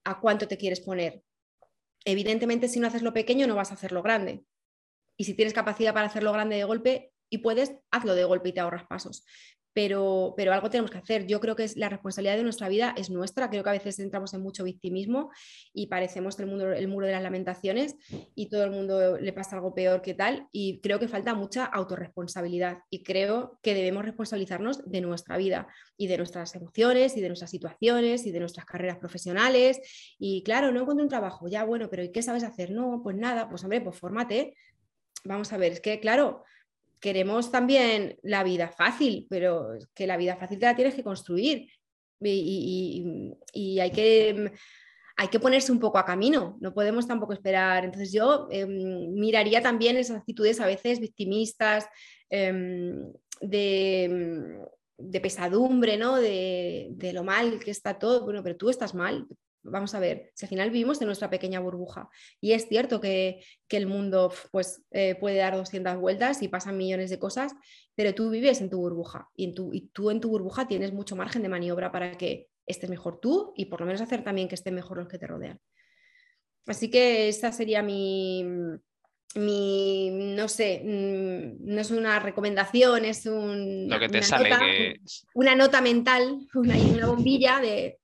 a cuánto te quieres poner. Evidentemente, si no haces lo pequeño, no vas a hacerlo grande. Y si tienes capacidad para hacerlo grande de golpe y puedes, hazlo de golpe y te ahorras pasos pero, pero algo tenemos que hacer. Yo creo que es, la responsabilidad de nuestra vida es nuestra. Creo que a veces entramos en mucho victimismo y parecemos el, mundo, el muro de las lamentaciones y todo el mundo le pasa algo peor que tal. Y creo que falta mucha autorresponsabilidad y creo que debemos responsabilizarnos de nuestra vida y de nuestras emociones y de nuestras situaciones y de nuestras carreras profesionales. Y claro, no encuentro un trabajo, ya bueno, pero ¿y qué sabes hacer? No, pues nada, pues hombre, pues fórmate. Vamos a ver, es que claro, queremos también la vida fácil, pero que la vida fácil te la tienes que construir y, hay, que, hay que ponerse un poco a camino, no podemos tampoco esperar. Entonces yo em, miraría también esas actitudes a veces victimistas, em, de, de, pesadumbre, ¿no? De, de, lo mal que está todo. Bueno, pero tú estás mal, vamos a ver, si al final vivimos en nuestra pequeña burbuja y es cierto que, el mundo pues, eh, puede dar 200 vueltas y pasan millones de cosas, pero tú vives en tu burbuja y, en tu, y tú en tu burbuja tienes mucho margen de maniobra para que estés mejor tú y por lo menos hacer también que estén mejor los que te rodean. Así que esa sería mi, mi, no sé, mm, no es una recomendación, es un, Lo que te una, sale nota, una nota mental, una, una bombilla de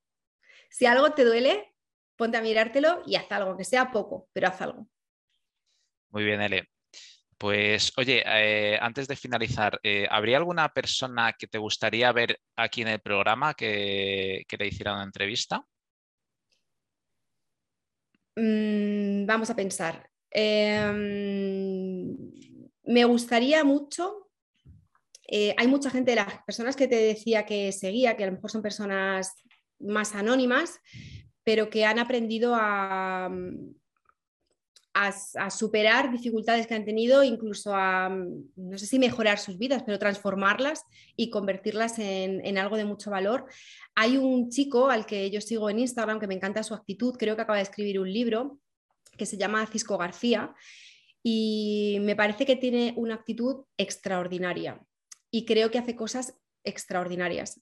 si algo te duele, ponte a mirártelo y haz algo, que sea poco, pero haz algo. Muy bien, Ele. Pues oye, eh, antes de finalizar, eh, ¿habría alguna persona que te gustaría ver aquí en el programa que, que le hiciera una entrevista? Mm, vamos a pensar. Em, me gustaría mucho. Eh, hay mucha gente las personas que te decía que seguía, que a lo mejor son personas más anónimas, pero que han aprendido a, superar dificultades que han tenido, incluso a, no sé si mejorar sus vidas, pero transformarlas y convertirlas en, algo de mucho valor. Hay un chico al que yo sigo en Instagram que me encanta su actitud, creo que acaba de escribir un libro que se llama Cisco García y me parece que tiene una actitud extraordinaria y creo que hace cosas extraordinarias.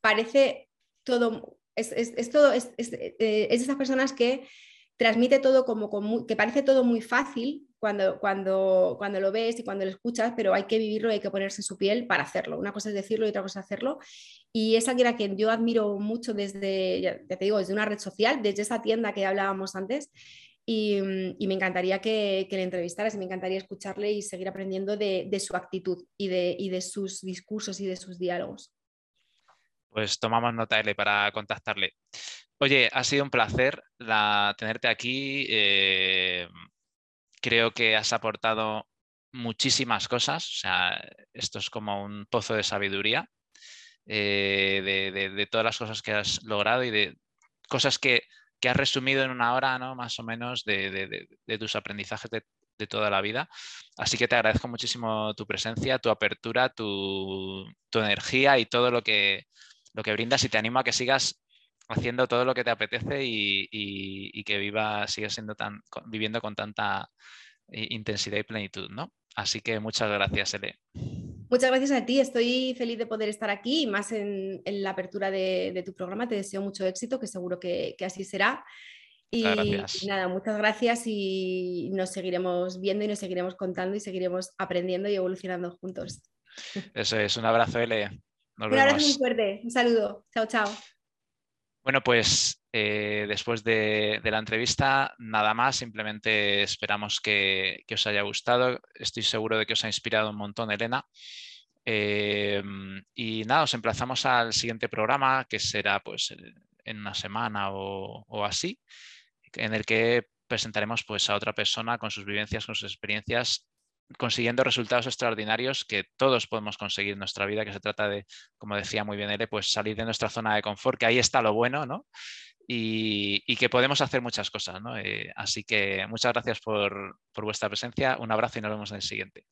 Parece todo, es, es, todo, es, eh, es, de esas personas que transmite todo como, que parece todo muy fácil cuando, cuando, cuando lo ves y cuando lo escuchas, pero hay que vivirlo hay que ponerse en su piel para hacerlo. Una cosa es decirlo y otra cosa es hacerlo. Y es alguien a quien yo admiro mucho desde, ya te digo, desde una red social, desde esa tienda que hablábamos antes. Y, y, me encantaría que, que, le entrevistaras me encantaría escucharle y seguir aprendiendo de, de su actitud y de, y de, sus discursos y de sus diálogos. Pues tomamos nota L para contactarle. Oye, ha sido un placer tenerte aquí. Eh, creo que has aportado muchísimas cosas. O sea, esto es como un pozo de sabiduría eh, de, todas las cosas que has logrado y de cosas que, has resumido en una hora, ¿no? Más o menos de, tus aprendizajes de, toda la vida. Así que te agradezco muchísimo tu presencia, tu apertura, tu energía y todo lo que, lo que brindas y te animo a que sigas haciendo todo lo que te apetece y, que viva, sigas siendo tan, viviendo con tanta intensidad y plenitud, ¿no? Así que muchas gracias, Ele. Muchas gracias a ti, estoy feliz de poder estar aquí, más en, la apertura de, tu programa. Te deseo mucho éxito, que seguro que, así será. Y, nada, muchas gracias y nos seguiremos viendo y nos seguiremos contando y seguiremos aprendiendo y evolucionando juntos. Eso es, un abrazo, Ele un abrazo muy fuerte, un saludo. Chao, chao. Bueno, pues eh, después de, la entrevista, nada más, simplemente esperamos que, os haya gustado. Estoy seguro de que os ha inspirado un montón, Elena. Eh, y nada, os emplazamos al siguiente programa, que será pues en una semana o, así, en el que presentaremos pues, a otra persona con sus vivencias, con sus experiencias, consiguiendo resultados extraordinarios que todos podemos conseguir en nuestra vida, que se trata de, como decía muy bien Ele, pues salir de nuestra zona de confort, que ahí está lo bueno, ¿no? Y, que podemos hacer muchas cosas, ¿no? Eh, así que muchas gracias por vuestra presencia, un abrazo y nos vemos en el siguiente.